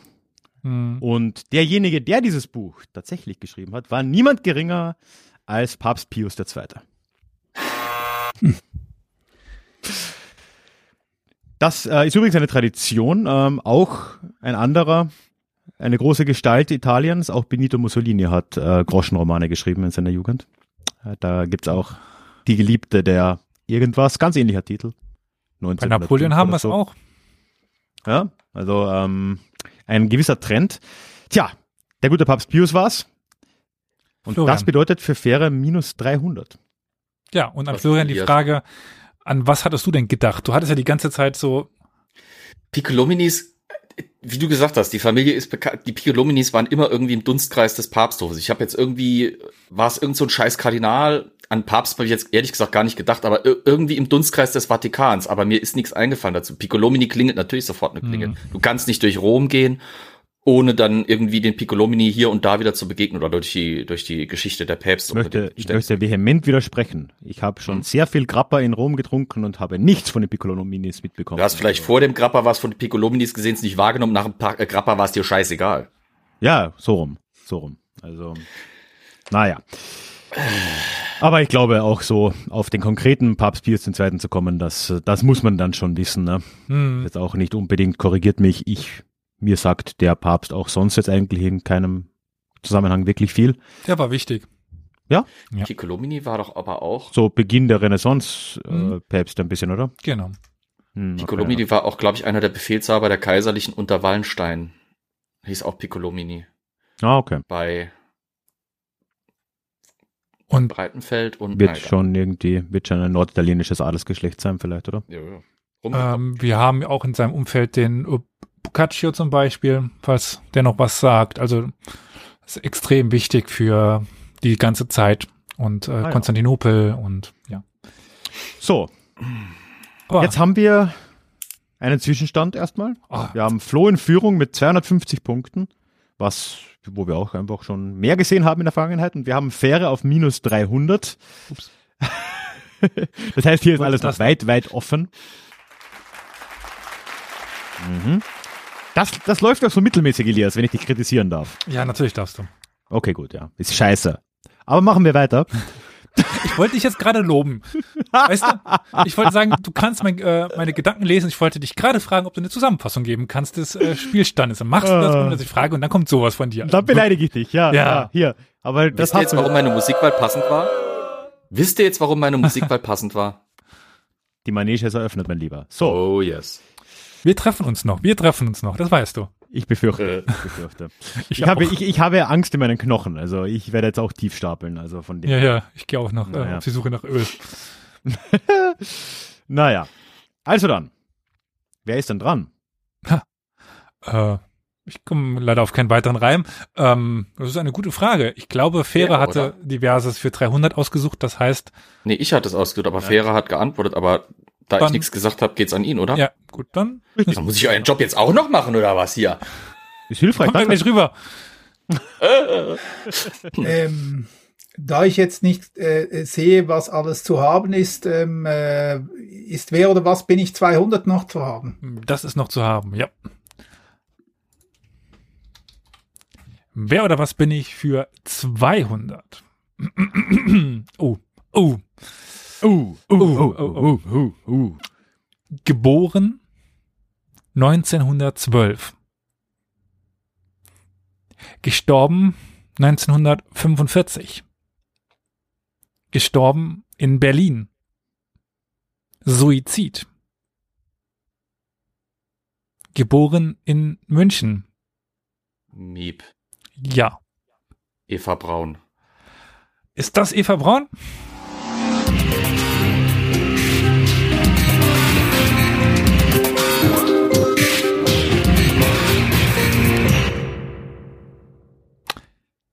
Mhm. Und derjenige, der dieses Buch tatsächlich geschrieben hat, war niemand geringer als Papst Pius II. Hm. Das äh, ist übrigens eine Tradition. Ähm, auch ein anderer, eine große Gestalt Italiens, auch Benito Mussolini hat äh, Groschenromane geschrieben in seiner Jugend. Äh, da gibt's auch Die Geliebte der irgendwas, ganz ähnlicher Titel. Bei Napoleon haben wir es so. auch. Ja, also ähm, ein gewisser Trend. Tja, der gute Papst Pius war's. Und Florian. das bedeutet für Fähre minus 300. Ja, und an was Florian die Frage, an was hattest du denn gedacht? Du hattest ja die ganze Zeit so. Piccolominis, wie du gesagt hast, die Familie ist bekannt, die Piccolominis waren immer irgendwie im Dunstkreis des Papsthofes. Ich habe jetzt irgendwie, war es irgend so ein scheiß Kardinal, an Papst habe ich jetzt ehrlich gesagt gar nicht gedacht, aber irgendwie im Dunstkreis des Vatikans. Aber mir ist nichts eingefallen dazu. Piccolomini klingelt natürlich sofort eine Klingel. Mhm. Du kannst nicht durch Rom gehen, ohne dann irgendwie den Piccolomini hier und da wieder zu begegnen oder durch die, durch die Geschichte der Päpste. Ich möchte, ich möchte vehement widersprechen. Ich habe schon mhm. sehr viel Grappa in Rom getrunken und habe nichts von den Piccolominis mitbekommen. Du hast vielleicht vor dem Grappa was von den Piccolominis gesehen, es nicht wahrgenommen, nach dem äh, Grappa war es dir scheißegal. Ja, so rum. So rum. Also, naja. Aber ich glaube auch so auf den konkreten Papst Pius II. zu kommen, das, das muss man dann schon wissen. Ne? Hm. Jetzt auch nicht unbedingt korrigiert mich. Ich, mir sagt der Papst auch sonst jetzt eigentlich in keinem Zusammenhang wirklich viel. Der war wichtig. Ja? ja. Piccolomini war doch aber auch. So Beginn der Renaissance äh, hm. Ein bisschen, oder? Genau. Hm, Piccolomini okay, war auch, glaube ich, einer der Befehlshaber der Kaiserlichen unter Wallenstein. Hieß auch Piccolomini. Ah, okay. Bei und Breitenfeld und wird schon irgendwie, wird schon ein norditalienisches Adelsgeschlecht sein, vielleicht, oder? Ja, ja. Ähm, wir haben auch in seinem Umfeld den Boccaccio zum Beispiel, falls der noch was sagt. Also ist extrem wichtig für die ganze Zeit und äh, ah, Konstantinopel und ja. So. Aber Jetzt haben wir einen Zwischenstand erstmal. Oh. Wir haben Flo in Führung mit 250 Punkten, was wo wir auch einfach schon mehr gesehen haben in der Vergangenheit. Und wir haben Fähre auf minus 300. Ups. das heißt, hier ist alles noch weit, weit offen. Mhm. Das, das läuft doch so mittelmäßig, Elias, wenn ich dich kritisieren darf. Ja, natürlich darfst du. Okay, gut, ja. Ist scheiße. Aber machen wir weiter. Ich wollte dich jetzt gerade loben. Weißt du? Ich wollte sagen, du kannst mein, äh, meine Gedanken lesen. Ich wollte dich gerade fragen, ob du eine Zusammenfassung geben kannst des äh, Spielstandes. Dann machst du das, ohne dass ich frage, und dann kommt sowas von dir. Dann beleidige ich dich, ja. Ja, ja hier. Aber das Wisst ihr jetzt, warum meine Musikwahl passend war? Wisst ihr jetzt, warum meine Musikwahl passend war? Die Manege ist eröffnet, mein Lieber. So. Oh, yes. Wir treffen uns noch. Wir treffen uns noch. Das weißt du. Ich befürchte. Ich, befürchte. ich, ich habe, ich, ich habe Angst in meinen Knochen. Also ich werde jetzt auch tief stapeln. Also von dem. Ja, ja. Ich gehe auch noch naja. äh, auf die Suche nach Öl. naja. Also dann. Wer ist denn dran? Ha. Äh, ich komme leider auf keinen weiteren Reim. Ähm, das ist eine gute Frage. Ich glaube, Fähre ja, hatte diverses für 300 ausgesucht. Das heißt. Nee, ich hatte es ausgesucht, aber ja. Fähre hat geantwortet. Aber da dann, ich nichts gesagt habe, geht's an ihn, oder? Ja, gut, dann. Dann muss ich euren Job jetzt auch noch machen, oder was hier? Ist hilfreich. Kommt gleich rüber. ähm, da ich jetzt nicht äh, sehe, was alles zu haben ist, ähm, äh, ist wer oder was bin ich 200 noch zu haben? Das ist noch zu haben, ja. Wer oder was bin ich für 200? oh, oh. Uh, uh, uh, uh, uh, uh. Geboren 1912. Gestorben 1945. Gestorben in Berlin. Suizid geboren in München. Miep. Ja. Eva Braun. Ist das Eva Braun?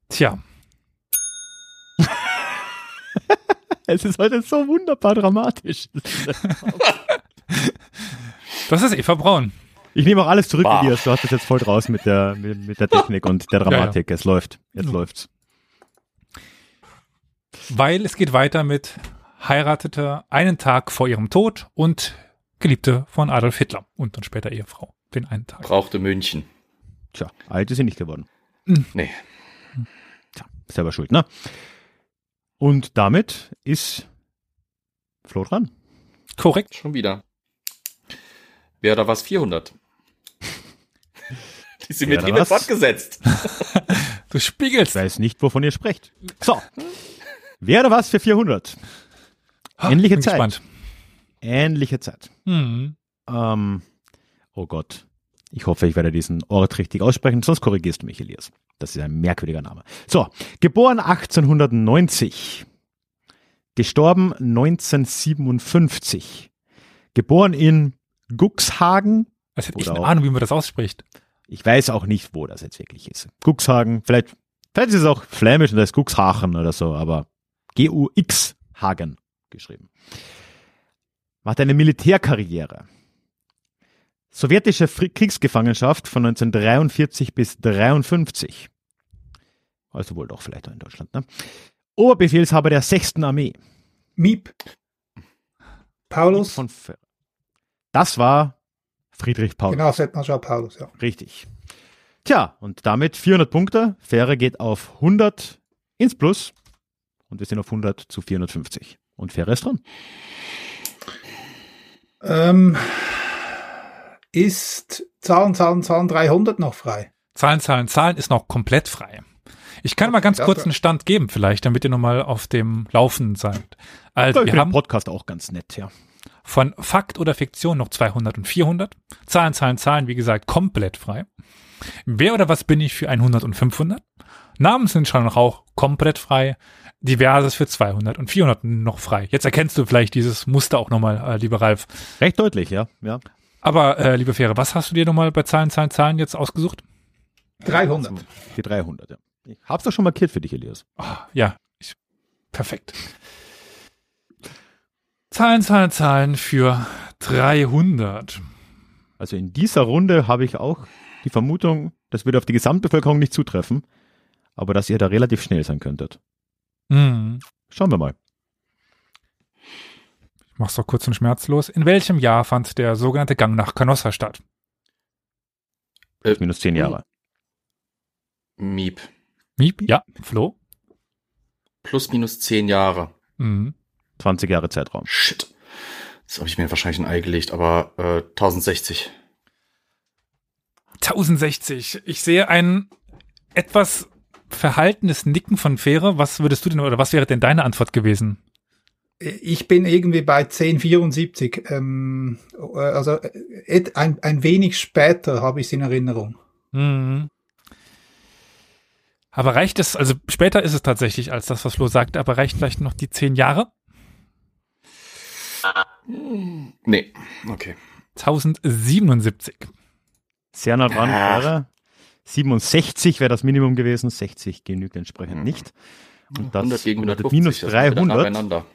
Tja. Es ist heute so wunderbar dramatisch. Das ist Eva Braun. Ich nehme auch alles zurück, Bah. Elias. Du hast es jetzt voll draus mit der, mit, mit der Technik und der Dramatik. Es läuft. Jetzt Ja. läuft's. Weil es geht weiter mit heiratete einen Tag vor ihrem Tod und Geliebte von Adolf Hitler und dann später Ehefrau. Den einen Tag. Brauchte München. Tja, alt ist sie nicht geworden. Nee. Tja, selber schuld, ne? Und damit ist Flo dran. Korrekt. Schon wieder. Wer da was 400? Die Symmetrie Wer da wird fortgesetzt. Du Ich spiegelst. weiß nicht, wovon ihr sprecht. So. Wäre was für 400? Ähnliche Bin Zeit. Gespannt. Ähnliche Zeit. Mhm. Ähm, oh Gott. Ich hoffe, ich werde diesen Ort richtig aussprechen, sonst korrigierst du mich, Elias. Das ist ein merkwürdiger Name. So, geboren 1890. Gestorben 1957. Geboren in Guxhagen. Als hätte ich eine Ahnung, wie man das ausspricht. Ich weiß auch nicht, wo das jetzt wirklich ist. Guxhagen, vielleicht, vielleicht ist es auch flämisch und das ist Guxhachen oder so, aber G-U-X Hagen geschrieben. Macht eine Militärkarriere. Sowjetische Kriegsgefangenschaft von 1943 bis 53. Also wohl doch vielleicht auch in Deutschland, ne? Oberbefehlshaber der 6. Armee. Miep. Paulus. Von das war Friedrich Paul. Genau, Feldmarschall Paulus, ja. Richtig. Tja, und damit 400 Punkte. Fähre geht auf 100 ins Plus. Und wir sind auf 100 zu 450. Und Fähre ist dran. Ähm, ist Zahlen, Zahlen, Zahlen 300 noch frei? Zahlen, Zahlen, Zahlen ist noch komplett frei. Ich kann mal ganz kurz einen Stand geben, vielleicht, damit ihr nochmal auf dem Laufenden seid. Also, wir haben den Podcast auch ganz nett, ja. von Fakt oder Fiktion noch 200 und 400. Zahlen, Zahlen, Zahlen, wie gesagt, komplett frei. Wer oder was bin ich für 100 und 500? Namen sind schon noch auch komplett frei. Diverses für 200 und 400 noch frei. Jetzt erkennst du vielleicht dieses Muster auch nochmal, äh, lieber Ralf. Recht deutlich, ja. ja. Aber, äh, liebe Fähre, was hast du dir nochmal bei Zahlen, Zahlen, Zahlen jetzt ausgesucht? 300. Die 300, ja. Ich hab's doch schon markiert für dich, Elias. Ah, ja, ich, perfekt. Zahlen, Zahlen, Zahlen für 300. Also in dieser Runde habe ich auch die Vermutung, das würde auf die Gesamtbevölkerung nicht zutreffen, aber dass ihr da relativ schnell sein könntet. Hm. Schauen wir mal. Ich mach's doch kurz und schmerzlos. In welchem Jahr fand der sogenannte Gang nach Canossa statt? Äh, Minus 10 Jahre. Miep. Miep? Ja. Flo? Plus minus 10 Jahre. Mhm. 20 Jahre Zeitraum. Shit. Das habe ich mir wahrscheinlich ein Ei gelegt, aber äh, 1060. 1060. Ich sehe ein etwas verhaltenes Nicken von Fähre. Was würdest du denn, oder was wäre denn deine Antwort gewesen? Ich bin irgendwie bei 1074. Ähm, äh, also äh, ein, ein wenig später habe ich es in Erinnerung. Mhm. Aber reicht es, also später ist es tatsächlich als das, was Flo sagte, aber reicht vielleicht noch die 10 Jahre? Nee, okay. 1077. Sehr nah dran Ah. Wäre. 67 wäre das Minimum gewesen, 60 genügt entsprechend Mhm. nicht. Und das 100 gegen bedeutet 150. minus das ist wieder nah 300. beieinander.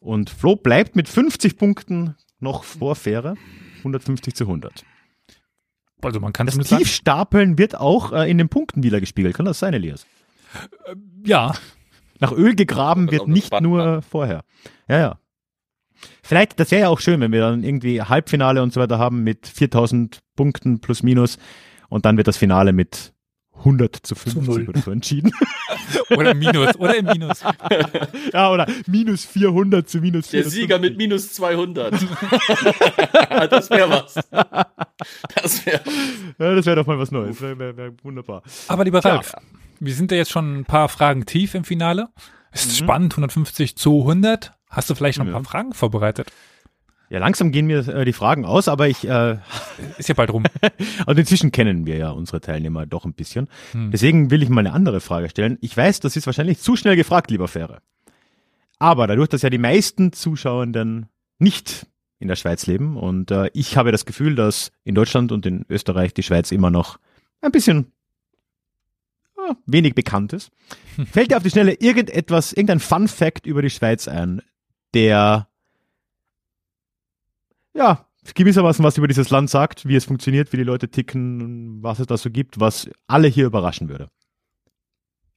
Und Flo bleibt mit 50 Punkten noch vor Fähre. 150 zu 100. Also man kann Das zumindest sagen, Tiefstapeln wird auch äh, in den Punkten wieder gespiegelt. Kann das sein, Elias? ja, Nach Öl gegraben wird nicht nur vorher. Ja, ja. Vielleicht, das wäre ja auch schön, wenn wir dann irgendwie Halbfinale und so weiter haben mit 4000 Punkten plus minus und dann wird das Finale mit 100 zu 50 null. oder so entschieden. oder im Minus, oder im Minus. ja, oder minus 400 zu minus Der 450. Sieger mit minus 200. das wäre was. Das wäre. Ja, das wäre doch mal was Neues. Wäre wär, wär wunderbar. Aber lieber. Ralf, wir sind ja jetzt schon ein paar Fragen tief im Finale. Es ist Mhm. spannend, 150 zu 100. Hast du vielleicht noch ein Ja. paar Fragen vorbereitet? Ja, langsam gehen mir äh, die Fragen aus, aber ich äh, ist ja bald rum. und inzwischen kennen wir ja unsere Teilnehmer doch ein bisschen. Hm. Deswegen will ich mal eine andere Frage stellen. Ich weiß, das ist wahrscheinlich zu schnell gefragt, lieber Fähre. Aber dadurch, dass ja die meisten Zuschauenden nicht in der Schweiz leben und äh, ich habe das Gefühl, dass in Deutschland und in Österreich die Schweiz immer noch ein bisschen äh, wenig bekannt ist. Fällt dir auf die Schnelle irgendetwas, irgendein Fun Fact über die Schweiz ein, der ja, gewissermaßen was über dieses Land sagt, wie es funktioniert, wie die Leute ticken, was es da so gibt, was alle hier überraschen würde.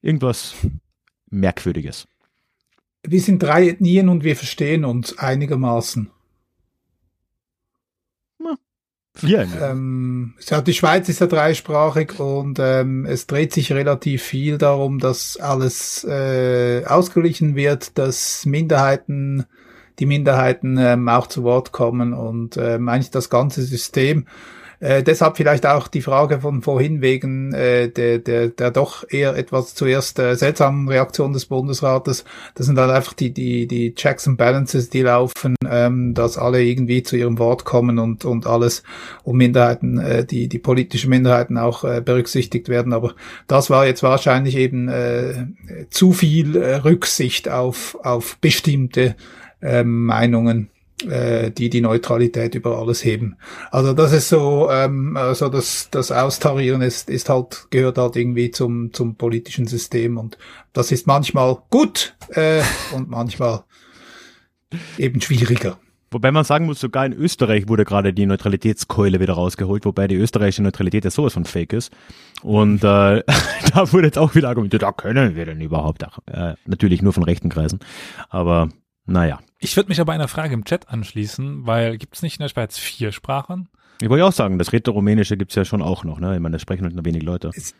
Irgendwas Merkwürdiges. Wir sind drei Ethnien und wir verstehen uns einigermaßen. Vier. Ähm, ja, die Schweiz ist ja dreisprachig und ähm, es dreht sich relativ viel darum, dass alles äh, ausgeglichen wird, dass Minderheiten die Minderheiten ähm, auch zu Wort kommen und ähm, eigentlich das ganze System. Äh, deshalb vielleicht auch die Frage von vorhin wegen äh, der, der, der doch eher etwas zuerst äh, seltsamen Reaktion des Bundesrates. Das sind dann einfach die, die, die Checks and Balances, die laufen, ähm, dass alle irgendwie zu ihrem Wort kommen und, und alles um Minderheiten, äh, die, die politischen Minderheiten auch äh, berücksichtigt werden. Aber das war jetzt wahrscheinlich eben äh, zu viel äh, Rücksicht auf, auf bestimmte ähm, Meinungen, äh, die die Neutralität über alles heben. Also das ist so, ähm, also das, das Austarieren ist, ist halt, gehört halt irgendwie zum, zum politischen System und das ist manchmal gut äh, und manchmal eben schwieriger. Wobei man sagen muss, sogar in Österreich wurde gerade die Neutralitätskeule wieder rausgeholt, wobei die österreichische Neutralität ja sowas von fake ist. Und äh, da wurde jetzt auch wieder argumentiert, da können wir denn überhaupt auch. Äh, natürlich nur von rechten Kreisen. Aber naja. Ich würde mich aber einer Frage im Chat anschließen, weil gibt es nicht in der Schweiz vier Sprachen? Ich wollte auch sagen, das Rätoromänische gibt es ja schon auch noch, ne? Ich meine, das sprechen halt nur wenig Leute. Es,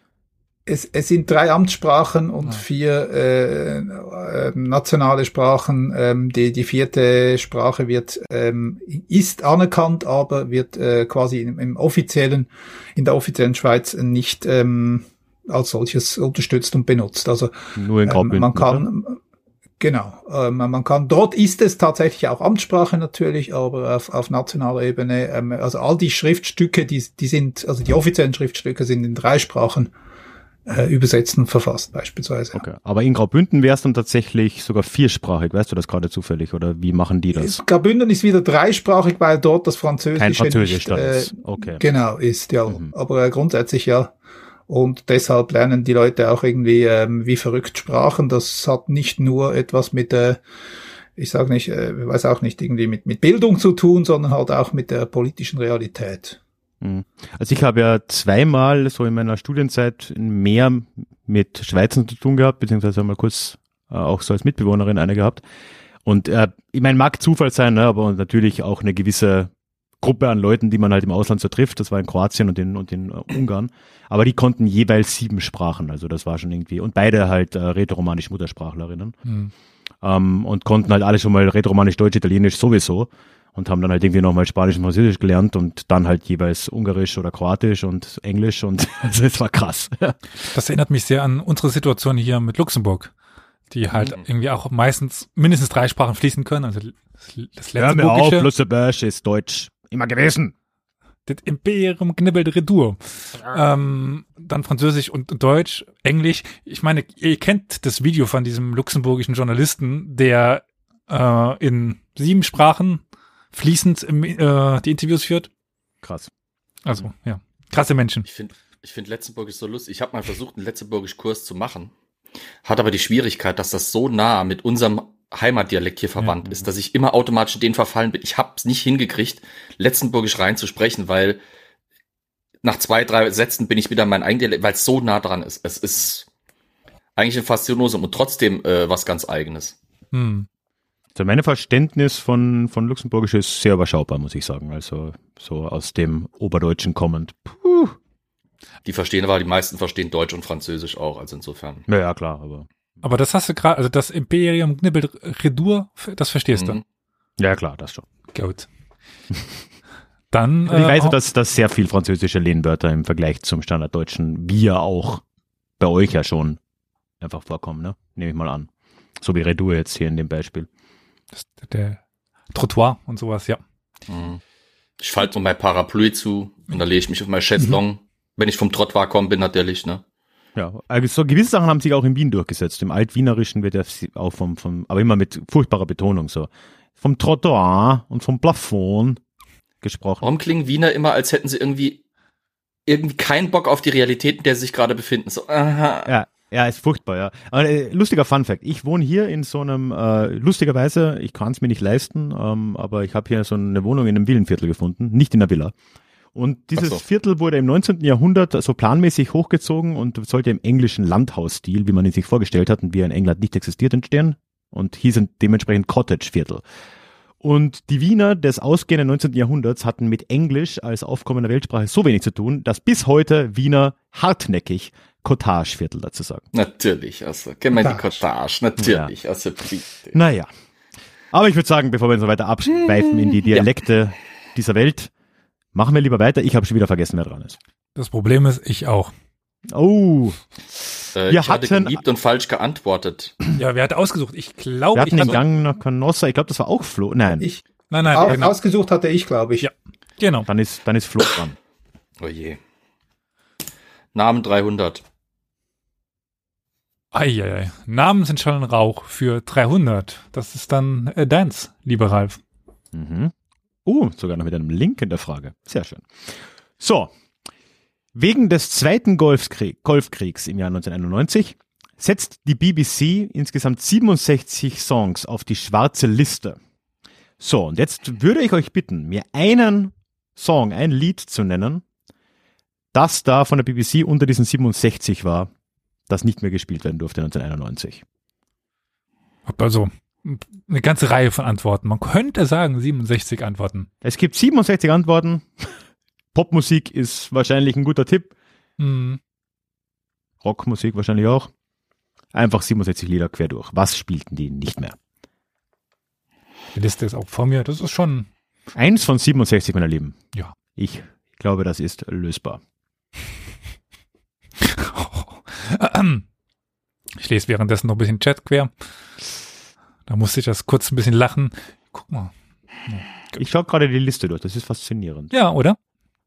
es, es sind drei Amtssprachen und ah. vier äh, äh, nationale Sprachen. Ähm, die, die vierte Sprache wird ähm, ist anerkannt, aber wird äh, quasi im, im offiziellen, in der offiziellen Schweiz nicht ähm, als solches unterstützt und benutzt. Also nur in ähm, man kann oder? Genau. Ähm, man kann, dort ist es tatsächlich auch Amtssprache natürlich, aber auf, auf nationaler Ebene, ähm, also all die Schriftstücke, die, die sind, also die offiziellen Schriftstücke sind in drei Sprachen äh, übersetzt und verfasst beispielsweise. Okay. Aber in Graubünden wäre es dann tatsächlich sogar viersprachig, weißt du das gerade zufällig oder wie machen die das? Graubünden ist wieder dreisprachig, weil dort das Französische Kein Französisch nicht, äh, okay. genau ist, ja. Mhm. Aber äh, grundsätzlich ja. Und deshalb lernen die Leute auch irgendwie ähm, wie verrückt Sprachen. Das hat nicht nur etwas mit der, ich sage nicht, äh, weiß auch nicht, irgendwie mit, mit Bildung zu tun, sondern halt auch mit der politischen Realität. Mhm. Also ich habe ja zweimal so in meiner Studienzeit mehr mit Schweizern zu tun gehabt, beziehungsweise mal kurz äh, auch so als Mitbewohnerin eine gehabt. Und äh, ich meine, mag Zufall sein, ne, aber natürlich auch eine gewisse Gruppe an Leuten, die man halt im Ausland so trifft. Das war in Kroatien und in, und in uh, Ungarn. Aber die konnten jeweils sieben Sprachen. Also das war schon irgendwie. Und beide halt äh, rätoromanisch Muttersprachlerinnen. Mhm. Ähm, und konnten halt alle schon mal rätoromanisch, Deutsch, Italienisch sowieso. Und haben dann halt irgendwie nochmal Spanisch und Französisch gelernt und dann halt jeweils Ungarisch oder Kroatisch und Englisch und also es war krass. das erinnert mich sehr an unsere Situation hier mit Luxemburg die halt mhm. irgendwie auch meistens mindestens drei Sprachen fließen können. Also das, das Hör mir auf, Luxemburg ist Deutsch immer gewesen. Das Imperium knibbelt Redur. Ähm, dann Französisch und Deutsch, Englisch. Ich meine, ihr kennt das Video von diesem luxemburgischen Journalisten, der äh, in sieben Sprachen fließend im, äh, die Interviews führt. Krass. Also, ja. Krasse Menschen. Ich finde ich finde Letztenburgisch so lustig. Ich habe mal versucht, einen Letztenburgisch Kurs zu machen. Hat aber die Schwierigkeit, dass das so nah mit unserem Heimatdialekt hier verwandt ja. ist, dass ich immer automatisch in den verfallen bin. Ich habe es nicht hingekriegt, Letztenburgisch rein zu sprechen, weil nach zwei, drei Sätzen bin ich wieder mein eigenes Dialekt, weil es so nah dran ist. Es ist eigentlich ein Faszinosum und trotzdem äh, was ganz eigenes. Hm. Also mein Verständnis von, von Luxemburgisch ist sehr überschaubar, muss ich sagen. Also so aus dem Oberdeutschen kommend. Puh. Die verstehen aber, die meisten verstehen Deutsch und Französisch auch, also insofern. Ja, ja klar, aber aber das hast du gerade, also das Imperium Knibbel Redur, das verstehst mhm. du? Ja, klar, das schon. Gut. Dann. Und ich äh, weiß, dass, dass sehr viel französische Lehnwörter im Vergleich zum Standarddeutschen wir auch bei euch ja schon einfach vorkommen, ne? Nehme ich mal an. So wie Redur jetzt hier in dem Beispiel. Das, der Trottoir und sowas, ja. Ich falte nur mein Parapluie zu und dann lege ich mich auf mein Chaiselong. Wenn ich vom Trott kommen bin, natürlich, ne? Ja, also so gewisse Sachen haben sich auch in Wien durchgesetzt. Im Altwienerischen wird ja auch vom, vom, aber immer mit furchtbarer Betonung so. Vom Trottoir und vom Plafond gesprochen. Warum klingen Wiener immer, als hätten sie irgendwie irgendwie keinen Bock auf die Realität, in der sie sich gerade befinden? So, aha. Ja, ja, ist furchtbar, ja. Aber, äh, lustiger Fun Fact. Ich wohne hier in so einem, äh, lustigerweise, ich kann es mir nicht leisten, ähm, aber ich habe hier so eine Wohnung in einem Villenviertel gefunden, nicht in einer Villa. Und dieses so. Viertel wurde im 19. Jahrhundert so planmäßig hochgezogen und sollte im englischen Landhausstil, wie man ihn sich vorgestellt hat und wie er in England nicht existiert, entstehen und hießen dementsprechend Cottage-Viertel. Und die Wiener des ausgehenden 19. Jahrhunderts hatten mit Englisch als aufkommender Weltsprache so wenig zu tun, dass bis heute Wiener hartnäckig Cottage-Viertel dazu sagen. Natürlich, also kennen wir die Cottage, natürlich, also bitte. Naja. Aber ich würde sagen, bevor wir uns so weiter abschweifen in die Dialekte dieser Welt, machen wir lieber weiter. Ich habe schon wieder vergessen, wer dran ist. Das Problem ist, ich auch. Oh, Äh, Wir ich hatte hatten- geliebt und falsch geantwortet. Ja, wer hat ausgesucht? Ich glaube, wir ich hatten den hatte, Gang nach Canossa. Ich glaube, das war auch Flo. Nein, Ich, Nein, nein, au- genau. ausgesucht hatte ich, glaube ich. Ja. genau. dann ist, dann ist Flo dran. Oh je. Namen 300. Eieiei. Namen sind schon ein Rauch für 300. Das ist dann äh, deins, lieber Ralf. Mhm. Uh, sogar noch mit einem Link in der Frage. Sehr schön. So. Wegen des zweiten Golfkrieg, Golfkriegs im Jahr 1991 setzt die BBC insgesamt 67 Songs auf die schwarze Liste. So, und jetzt würde ich euch bitten, mir einen Song, ein Lied zu nennen, das da von der BBC unter diesen 67 war, das nicht mehr gespielt werden durfte 1991. Hab also eine ganze Reihe von Antworten. Man könnte sagen 67 Antworten. Es gibt 67 Antworten. Popmusik ist wahrscheinlich ein guter Tipp. Hm. Rockmusik wahrscheinlich auch. Einfach 67 Lieder quer durch. Was spielten die nicht mehr? Die Liste ist auch vor mir. Das ist schon. Eins von 67, meine Lieben. Ja. Ich glaube, das ist lösbar. Ich lese währenddessen noch ein bisschen Chat quer. Da musste ich das kurz ein bisschen lachen. Guck mal. Ich schaue gerade die Liste durch. Das ist faszinierend. Ja, oder?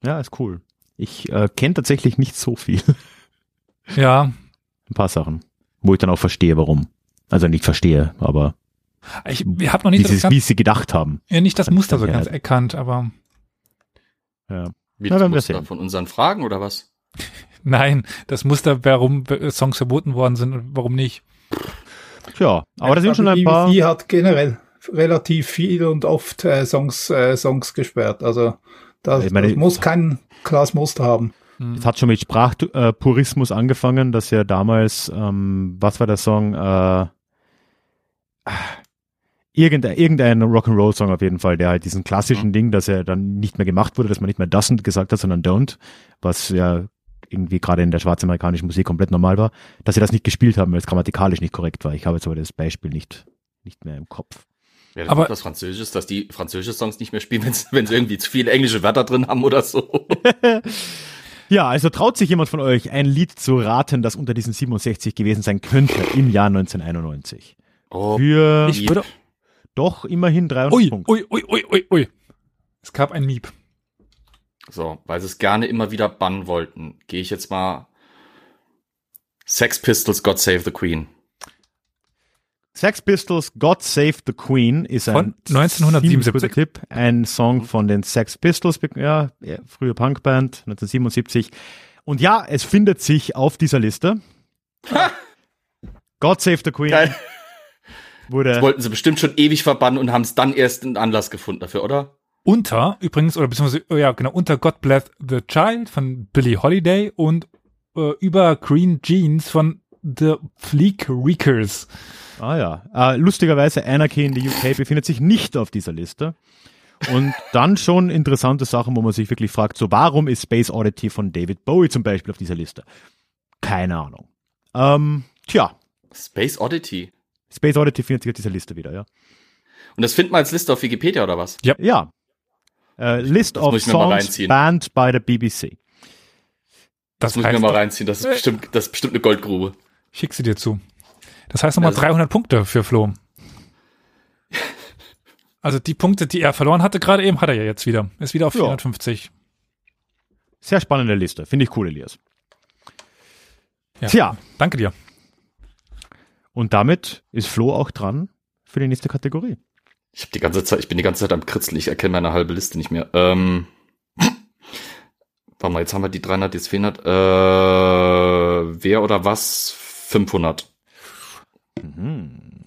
Ja, ist cool. Ich äh, kenne tatsächlich nicht so viel. Ja. Ein paar Sachen. Wo ich dann auch verstehe, warum. Also nicht verstehe, aber Ich, habe noch wie nicht sie, das, ganz, wie sie gedacht haben. ja, nicht das Muster so Ja. ganz erkannt, aber Ja. Wie Na, das wir Muster sehen. von unseren Fragen oder was? nein, das Muster, warum Songs verboten worden sind und warum nicht. Tja, aber da sind schon ein die paar. BBC hat generell relativ viel und oft äh, Songs, äh, Songs gesperrt. Also das, Ich meine- das muss kein klares Muster haben. Hm. Es hat schon mit Sprachpurismus angefangen, dass ja damals, ähm, was war der Song? Äh, irgendein, irgendein Rock'n'Roll-Song auf jeden Fall, der halt diesen klassischen Ding, dass er dann nicht mehr gemacht wurde, dass man nicht mehr doesn't gesagt hat, sondern don't, was ja irgendwie gerade in der schwarzamerikanischen Musik komplett normal war, dass sie das nicht gespielt haben, weil es grammatikalisch nicht korrekt war. Ich habe jetzt aber das Beispiel nicht, nicht mehr im Kopf. Ja, das Aber- was Französisches, dass die französische Songs nicht mehr spielen, wenn sie- wenn sie irgendwie zu viele englische Wörter drin haben oder so. Ja, also traut sich jemand von euch, ein Lied zu raten, das unter diesen 67 gewesen sein könnte im Jahr 1991? Oh, Für Ich würde. doch immerhin 300 Ui, Punkte. ui, ui, ui, ui, ui. Es gab ein Miep. So, weil sie es gerne immer wieder bannen wollten, gehe ich jetzt mal Sex Pistols, God Save the Queen. Sex Pistols God Save the Queen ist ein Von 1977. ziemlich guter Tipp. Ein Song von den Sex Pistols, ja, frühe Punkband, 1977. Und ja, es findet sich auf dieser Liste. God Save the Queen Geil. Das wurde, wollten sie bestimmt schon ewig verbannen und haben es dann erst einen Anlass gefunden dafür, oder? Unter, übrigens, oder beziehungsweise, oh ja, genau, unter God Bless the Child von Billie Holiday und äh, über Green Jeans von The Fleek Reekers. ah ja, äh, lustigerweise Anarchy in the UK befindet sich nicht auf dieser Liste. Und dann schon interessante Sachen, wo man sich wirklich fragt, so warum ist Space Oddity von David Bowie zum Beispiel auf dieser Liste? Keine Ahnung. Ähm, tja, Space Oddity. Space Oddity findet sich auf dieser Liste wieder, ja. Und das findet man als Liste auf Wikipedia oder was? Ja. Äh, List Das of ich Songs banned by the BBC. Das, muss ich mir mal reinziehen. Das ist bestimmt, das ist bestimmt eine Goldgrube. Schick sie dir zu. Das heißt nochmal Also- 300 Punkte für Flo. Also die Punkte, die er verloren hatte, gerade eben hat er ja jetzt wieder. Ist wieder auf Ja. 450. Sehr spannende Liste. Finde ich cool, Elias. Ja. Tja, Danke dir. und damit ist Flo auch dran für die nächste Kategorie. Ich habe die ganze Zeit, ich bin die ganze Zeit am Kritzeln, ich erkenne meine halbe Liste nicht mehr. Ähm, warte mal, jetzt haben wir die 300, jetzt 400. Äh, wer oder was? 500. Mhm.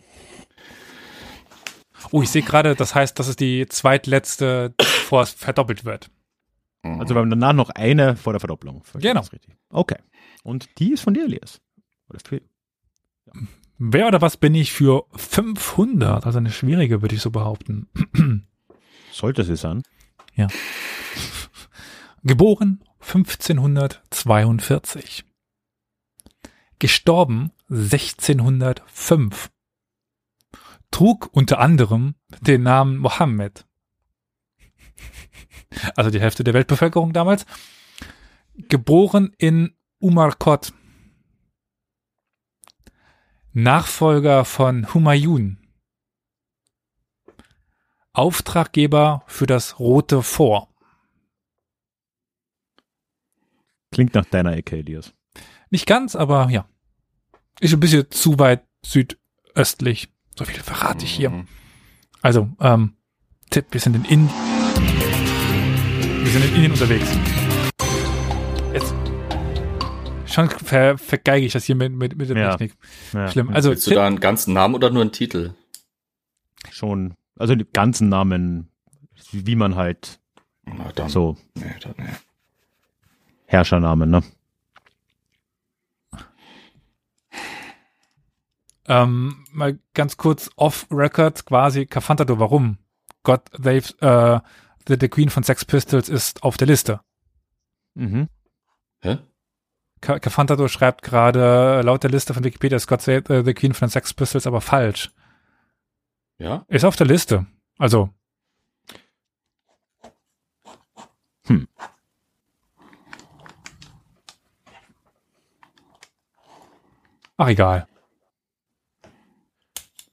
Oh, ich sehe gerade, das heißt, das ist die zweitletzte, bevor es verdoppelt wird. Also wir haben danach noch eine vor der Verdopplung. Genau. Okay. Und die ist von dir, Elias. Oder für, Wer oder was bin ich für 500? Also eine schwierige, würde ich so behaupten. sollte sie sein. Geboren 1542. Gestorben 1605. Trug unter anderem den Namen Mohammed. Also die Hälfte der Weltbevölkerung damals. Geboren in Umarkot. Nachfolger von Humayun. Auftraggeber für das Rote Fort. Klingt nach deiner Ecke, Elias. Nicht ganz, aber ja. Ist ein bisschen zu weit südöstlich. So viel verrate ich hier. Mhm. Also, ähm, Tipp, wir sind in Indien. Wir sind in Indien unterwegs. Schon ver vergeige ich das hier mit, mit, mit der Ja. Technik. Ja, Schlimm. Also, Willst du da einen ganzen Namen oder nur einen Titel? Schon, also die ganzen Namen, wie man halt Na dann. so Nee, dann, nee. Herrschernamen, ne? ähm, mal ganz kurz off-record quasi Cafantado, warum? God, they've, äh, the, the Queen von Sex Pistols ist auf der Liste. Mhm. Hä? Ca- Cafantado schreibt gerade, laut der Liste von Wikipedia ist God Save äh, the Queen von den Sex Pistols aber falsch. Ja? Ist auf der Liste. Also. Hm. Ach, egal.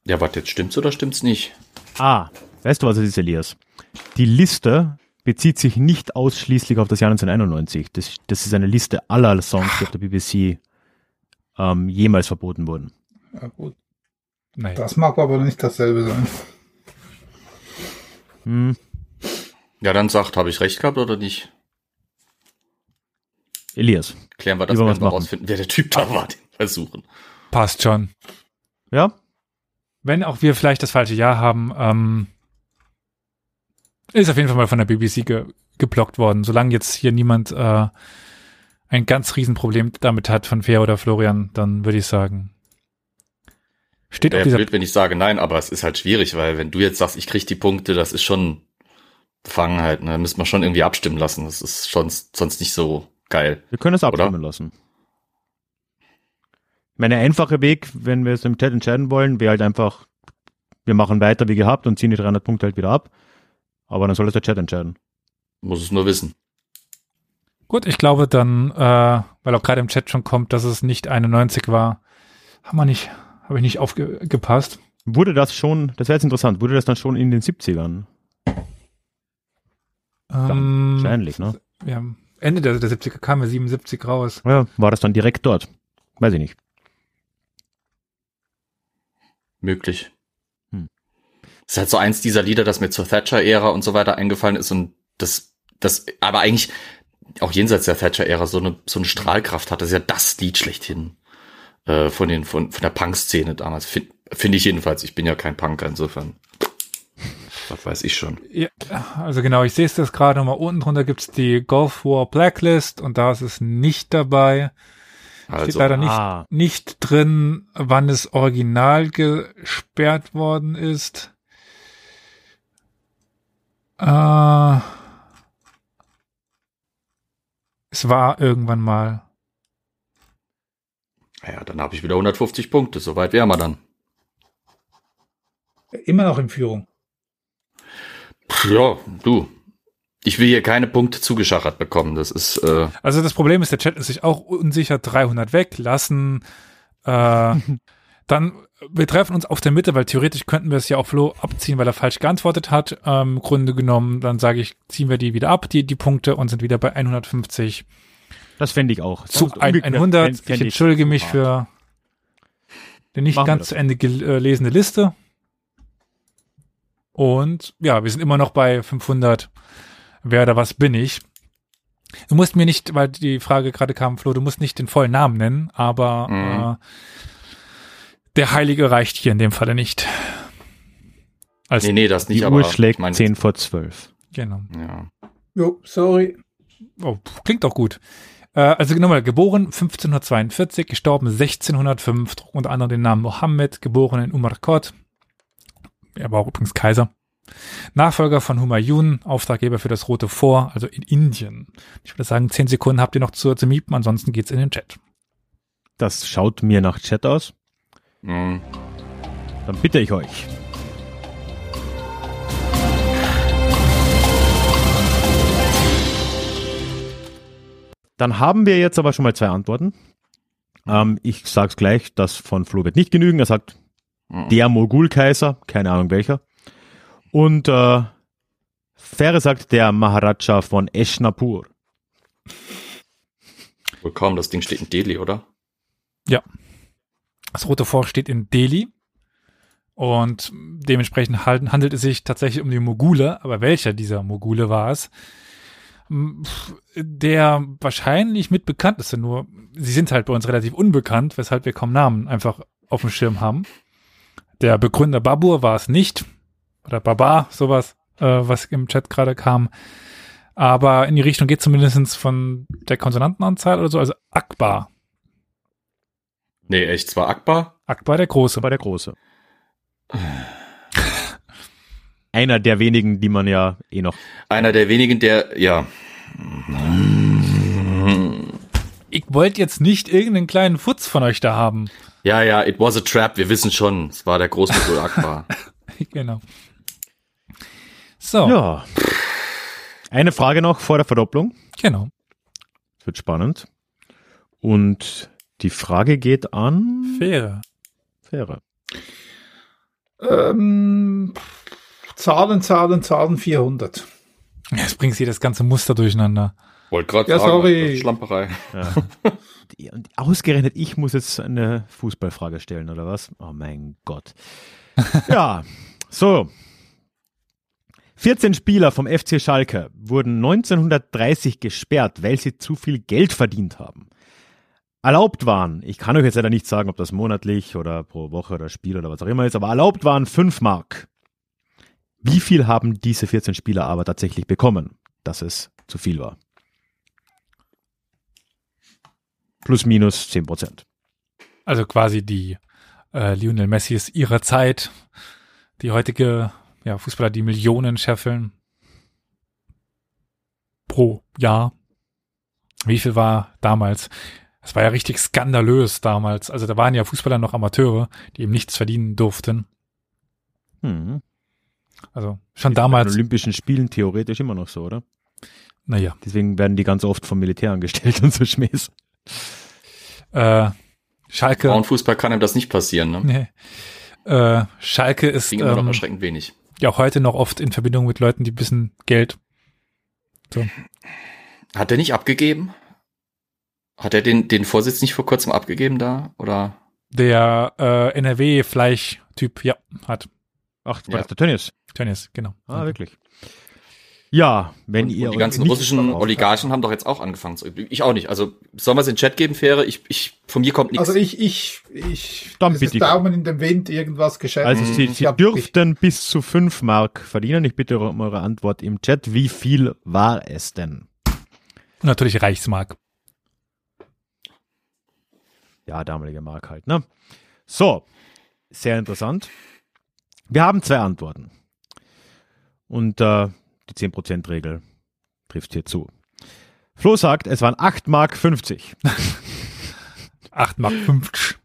Ja, warte, jetzt stimmt's oder stimmt's nicht? Ah, weißt du, was es ist, Elias? Die Liste bezieht sich nicht ausschließlich auf das Jahr 1991. Das, das ist eine Liste aller Songs, die auf der BBC ähm, jemals verboten wurden. Ja, gut. Nein. Das mag aber nicht dasselbe sein. Hm. Ja, dann sagt, habe ich recht gehabt oder nicht? Elias. Klären wir das, wenn wir rausfinden, wer der Typ da war, den wir versuchen. Passt schon. Ja? Wenn auch wir vielleicht das falsche Jahr haben, ähm, ist auf jeden Fall mal von der BBC ge geblockt worden. Solange jetzt hier niemand äh, ein ganz Riesenproblem damit hat von Fair oder Florian, dann würde ich sagen. Steht auf Wäre dieser blöd, wenn ich sage nein, aber es ist halt schwierig, weil wenn du jetzt sagst, ich krieg die Punkte, das ist schon Befangenheit, ne? Müssen wir schon irgendwie abstimmen lassen. Das ist schon sonst nicht so geil. Wir können es Oder? abstimmen lassen. Mein einfacher Weg, wenn wir es im Chat entscheiden wollen, wäre halt einfach, wir machen weiter wie gehabt und ziehen die 300 Punkte halt wieder ab. Aber dann soll es der Chat entscheiden. Muss es nur wissen. Gut, ich glaube dann, äh, weil auch gerade im Chat schon kommt, dass es nicht 91 war, haben wir nicht, habe ich nicht aufgepasst. Wurde das schon, das wäre jetzt interessant, wurde das dann schon in den 70ern? Ähm, Wahrscheinlich, ne? ja, Ende der, der 70er kam ja 77 raus. Ja, war das dann direkt dort? Weiß ich nicht. Möglich. Das ist halt so eins dieser Lieder, das mir zur Thatcher-Ära und so weiter eingefallen ist und das, das, aber eigentlich auch jenseits der Thatcher-Ära so eine, so eine Strahlkraft hat. Das ist ja das Lied schlechthin. Äh, von den, von, von der Punk-Szene damals. Finde find ich jedenfalls. Ich bin ja kein Punker, insofern. Was weiß ich schon. Ja, also genau, ich sehe es das gerade nochmal. Unten drunter gibt's die Gulf War Blacklist und da ist es nicht dabei. Steht Also, leider nicht, Ah. nicht drin, wann es original gesperrt worden ist. Äh, es war irgendwann mal. ja, dann habe ich wieder 150 Punkte. Soweit wären wir dann. Immer noch in Führung. Ja, du. Ich will hier keine Punkte zugeschachert bekommen. Das ist, äh, Also das Problem ist, der Chat ist sich auch unsicher, 300 weglassen. Äh, dann wir treffen uns auf der Mitte, weil theoretisch könnten wir es ja auf Flo abziehen, weil er falsch geantwortet hat. Ähm, Im Grunde genommen, dann sage ich, ziehen wir die wieder ab, die, die Punkte, und sind wieder bei 150 Das fände ich auch. zu Sonst ein, umgekehrt 100. fänd- fänd ich entschuldige mich super. für die nicht Machen ganz zu Ende gelesene Liste. Und ja, wir sind immer noch bei 500. Wer oder was bin ich? Du musst mir nicht, weil die Frage gerade kam, Flo, du musst nicht den vollen Namen nennen, aber Mhm. äh, der Heilige reicht hier in dem Falle nicht. Als, Nee, nee, das nicht, Die aber Uhr schlägt ich mein, 10 vor 12. Genau. Ja. Jo, sorry. Oh, klingt doch gut. Äh, also nochmal, geboren 1542, gestorben 1605, trug unter anderem den Namen Mohammed, geboren in Umarkot. Er war auch übrigens Kaiser. Nachfolger von Humayun, Auftraggeber für das Rote Fort, also in Indien. Ich würde sagen, 10 Sekunden habt ihr noch zu, zu miepen, ansonsten geht's in den Chat. Das schaut mir nach Chat aus. Mhm. Dann bitte ich euch. Dann haben wir jetzt aber schon mal zwei Antworten. Ähm, ich sag's gleich, das von Flo wird nicht genügen. Er sagt, Mhm. der Mogulkaiser, keine Ahnung welcher. Und äh, Fähre sagt, der Maharaja von Eshnapur. Wohl kaum, das Ding steht in Delhi, oder? Das Rote Fort steht in Delhi und dementsprechend handelt es sich tatsächlich um die Mogule, aber welcher dieser Mogule war es? Hm, Der wahrscheinlich mit bekannteste, nur sie sind halt bei uns relativ unbekannt, weshalb wir kaum Namen einfach auf dem Schirm haben. Der Begründer Babur war es nicht, oder Baba, sowas, äh, was im Chat gerade kam. Aber in die Richtung geht zumindest von der Konsonantenanzahl oder so, also Akbar. Nee, echt, zwar Akbar. Akbar der Große. war der Große. Einer der wenigen, die man ja eh noch. Einer der wenigen, der, ja. Ich wollte jetzt nicht irgendeinen kleinen Futz von euch da haben. Ja, ja, it was a trap, wir wissen schon. Es war der Großmogul Akbar. genau. So, Ja. Eine Frage noch vor der Verdopplung. genau. Das wird spannend. Und die Frage geht an Fähre. Fähre. Ähm, Zahlen, Zahlen, Zahlen 400. Jetzt bringst du das ganze Muster durcheinander. Wollte gerade Ja, sagen, sorry. das ist Schlamperei. Ja. Und ausgerechnet, ich muss jetzt eine Fußballfrage stellen, oder was? Oh mein Gott. Ja, so. 14 Spieler vom FC Schalke wurden 1930 gesperrt, weil sie zu viel Geld verdient haben. Erlaubt waren, ich kann euch jetzt leider nicht sagen, ob das monatlich oder pro Woche oder Spiel oder was auch immer ist, aber erlaubt waren 5 Mark. Wie viel haben diese 14 Spieler aber tatsächlich bekommen, dass es zu viel war? Plus minus 10 Prozent. Also quasi die äh, Lionel Messis ihrer Zeit, die heutige ja, Fußballer, die Millionen scheffeln pro Jahr. Wie viel war damals? Das war ja richtig skandalös damals. Also da waren ja Fußballer noch Amateure, die eben nichts verdienen durften. Hm. Also schon Bei den damals, Olympischen Spielen theoretisch immer noch so, oder? naja. Deswegen werden die ganz oft vom Militär angestellt und so Schmähs. Äh, Schalke, Frauenfußball kann ihm das nicht passieren, ne? nee. äh, Schalke ist Ging immer noch ähm, erschreckend wenig. ja auch heute noch oft in Verbindung mit Leuten, die ein bisschen Geld. Hat er nicht abgegeben? Hat er den, den Vorsitz nicht vor kurzem abgegeben da? Oder? Der äh, NRW-Fleisch-Typ, ja, hat Ach, war Ja. das der Tennis? Tennis, genau. Ah, wirklich. Ja, wenn und, ihr und die ganzen russischen Oligarchen haben doch jetzt auch angefangen zu. Ich auch nicht. Also sollen wir es in den Chat geben, Fähre? Ich, ich, von mir kommt nichts. Also ich, ich, ich, Dann bitte Daumen in den Wind, irgendwas geschätzt. Also Sie, Ich Sie dürften bis zu 5 Mark verdienen. Ich bitte um eure Antwort im Chat. Wie viel war es denn? Natürlich Reichsmark. Ja, damalige Mark halt, ne? So, sehr interessant. Wir haben zwei Antworten. Und äh, die 10%-Regel trifft hier zu. Flo sagt, es waren 8 Mark 50. 8 Mark 50.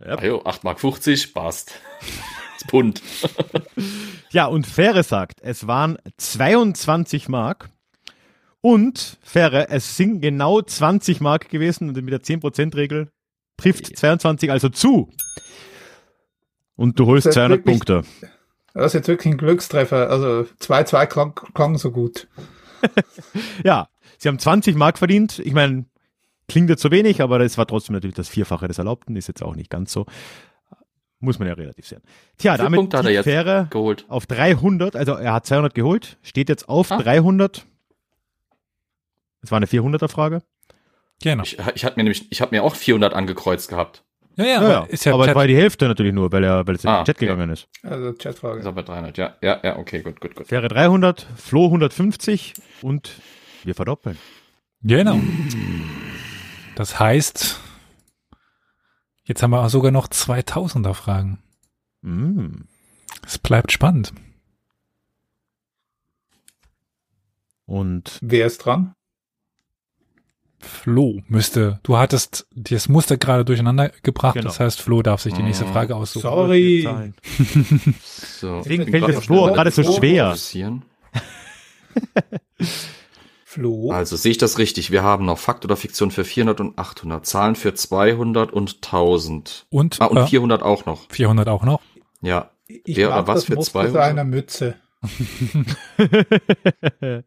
Ah, jo, 8 Mark 50, passt. Das Pfund. Ja, und Fähre sagt, es waren 22 Mark. Und Fähre, es sind genau 20 Mark gewesen und mit der 10%-Regel trifft 22 also zu. Und du holst Das ist 200 wirklich- Punkte. Das ist jetzt wirklich ein Glückstreffer. Also 2-2 klang, klang so gut. Ja, sie haben 20 Mark verdient. Ich meine, klingt jetzt so wenig, aber das war trotzdem natürlich das Vierfache des Erlaubten. Ist jetzt auch nicht ganz so. Muss man ja relativ sehen. Tja, damit Punkte hat er die jetzt? Fähre Geholt. auf 300. Also er hat 200 geholt, steht jetzt auf Ah. 300. Das war eine 400er-Frage. Genau. Ich, ich habe mir nämlich, ich habe mir auch 400 angekreuzt gehabt. Ja, ja, Ja, aber ist ja aber es Chat. war die Hälfte natürlich nur, weil er, weil es in Ah, den Chat okay. gegangen ist. Also Ist Chatfrage. aber 300, ja, ja, ja, okay, gut, gut, gut. Fähre 300, Flo 150 und wir verdoppeln. Genau. Das heißt, jetzt haben wir sogar noch 2000er Fragen. Mm. Es bleibt spannend. Und Wer ist dran? Flo müsste, du hattest das Muster gerade durcheinander gebracht, Genau. das heißt, Flo darf sich die nächste Mhm. Frage aussuchen. Sorry. So. Deswegen fällt mal Flo gerade so schwer. Flo? Also sehe ich das richtig? Wir haben noch Fakt oder Fiktion für 400 und 800, Zahlen für 200 und 1000. Und, Ah, und äh, 400 auch noch. 400 auch noch. Ja. ich wer oder was das für Muster 200? seiner Mütze.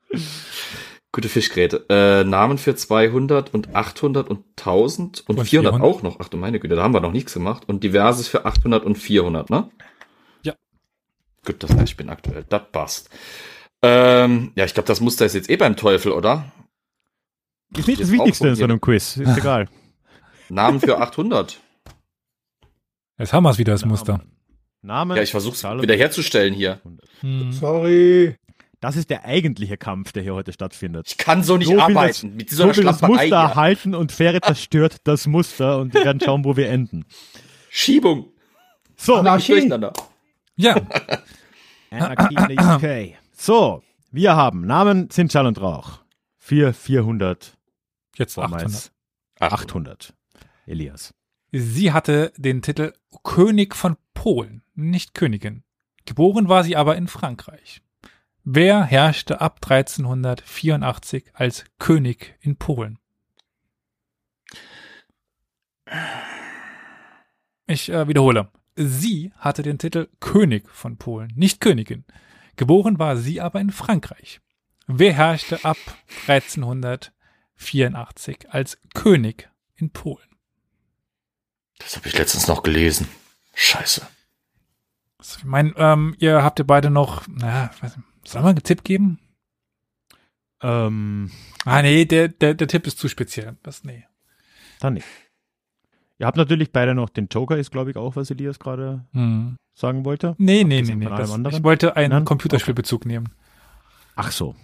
Gute Fischgräte. Äh, Namen für 200 und 800 und 1000 und, Und 400, 400. auch noch. Ach du meine Güte, da haben wir noch nichts gemacht. Und diverses für 800 und 400, ne? Ja. Gut, das heißt, ich bin aktuell. Das passt. Ähm, ja, ich glaube, das Muster ist jetzt eh beim Teufel, oder? Ist nicht das Wichtigste in so einem Quiz. Ist egal. Namen für 800. Jetzt haben wir es wieder, das Muster. Name. Ja, ich versuch's Zahl und- wiederherzustellen hier. Hm. Sorry. Das ist der eigentliche Kampf, der hier heute stattfindet. Ich kann so nicht So arbeiten. das- Mit So dieser will das Muster hier. erhalten und Fähre zerstört das Muster und wir werden schauen, wo wir enden. Schiebung. So, Anarchie. Ja, Anarchie in der UK. So, wir haben Namen sind Schall und Rauch. Für 400, jetzt 800. vormals 800. 800. Elias. Sie hatte den Titel König von Polen, nicht Königin. Geboren war sie aber in Frankreich. Wer herrschte ab 1384 als König in Polen? Ich äh, wiederhole. Sie hatte den Titel König von Polen, nicht Königin. Geboren war sie aber in Frankreich. Wer herrschte ab 1384 als König in Polen? Das habe ich letztens noch gelesen. Scheiße. Ich meine, ähm, ihr habt ihr beide noch, naja, weiß nicht, soll man einen Tipp geben? Ähm, Ah, nee, der, der, der Tipp ist zu speziell. Das, nee. dann nicht. Ihr habt natürlich beide noch den Joker, ist glaube ich auch, was Elias gerade Hm. sagen wollte. Nee, nee, nee, nee. Das, anderen? ich wollte einen Nein? Computerspielbezug nehmen. Ach so.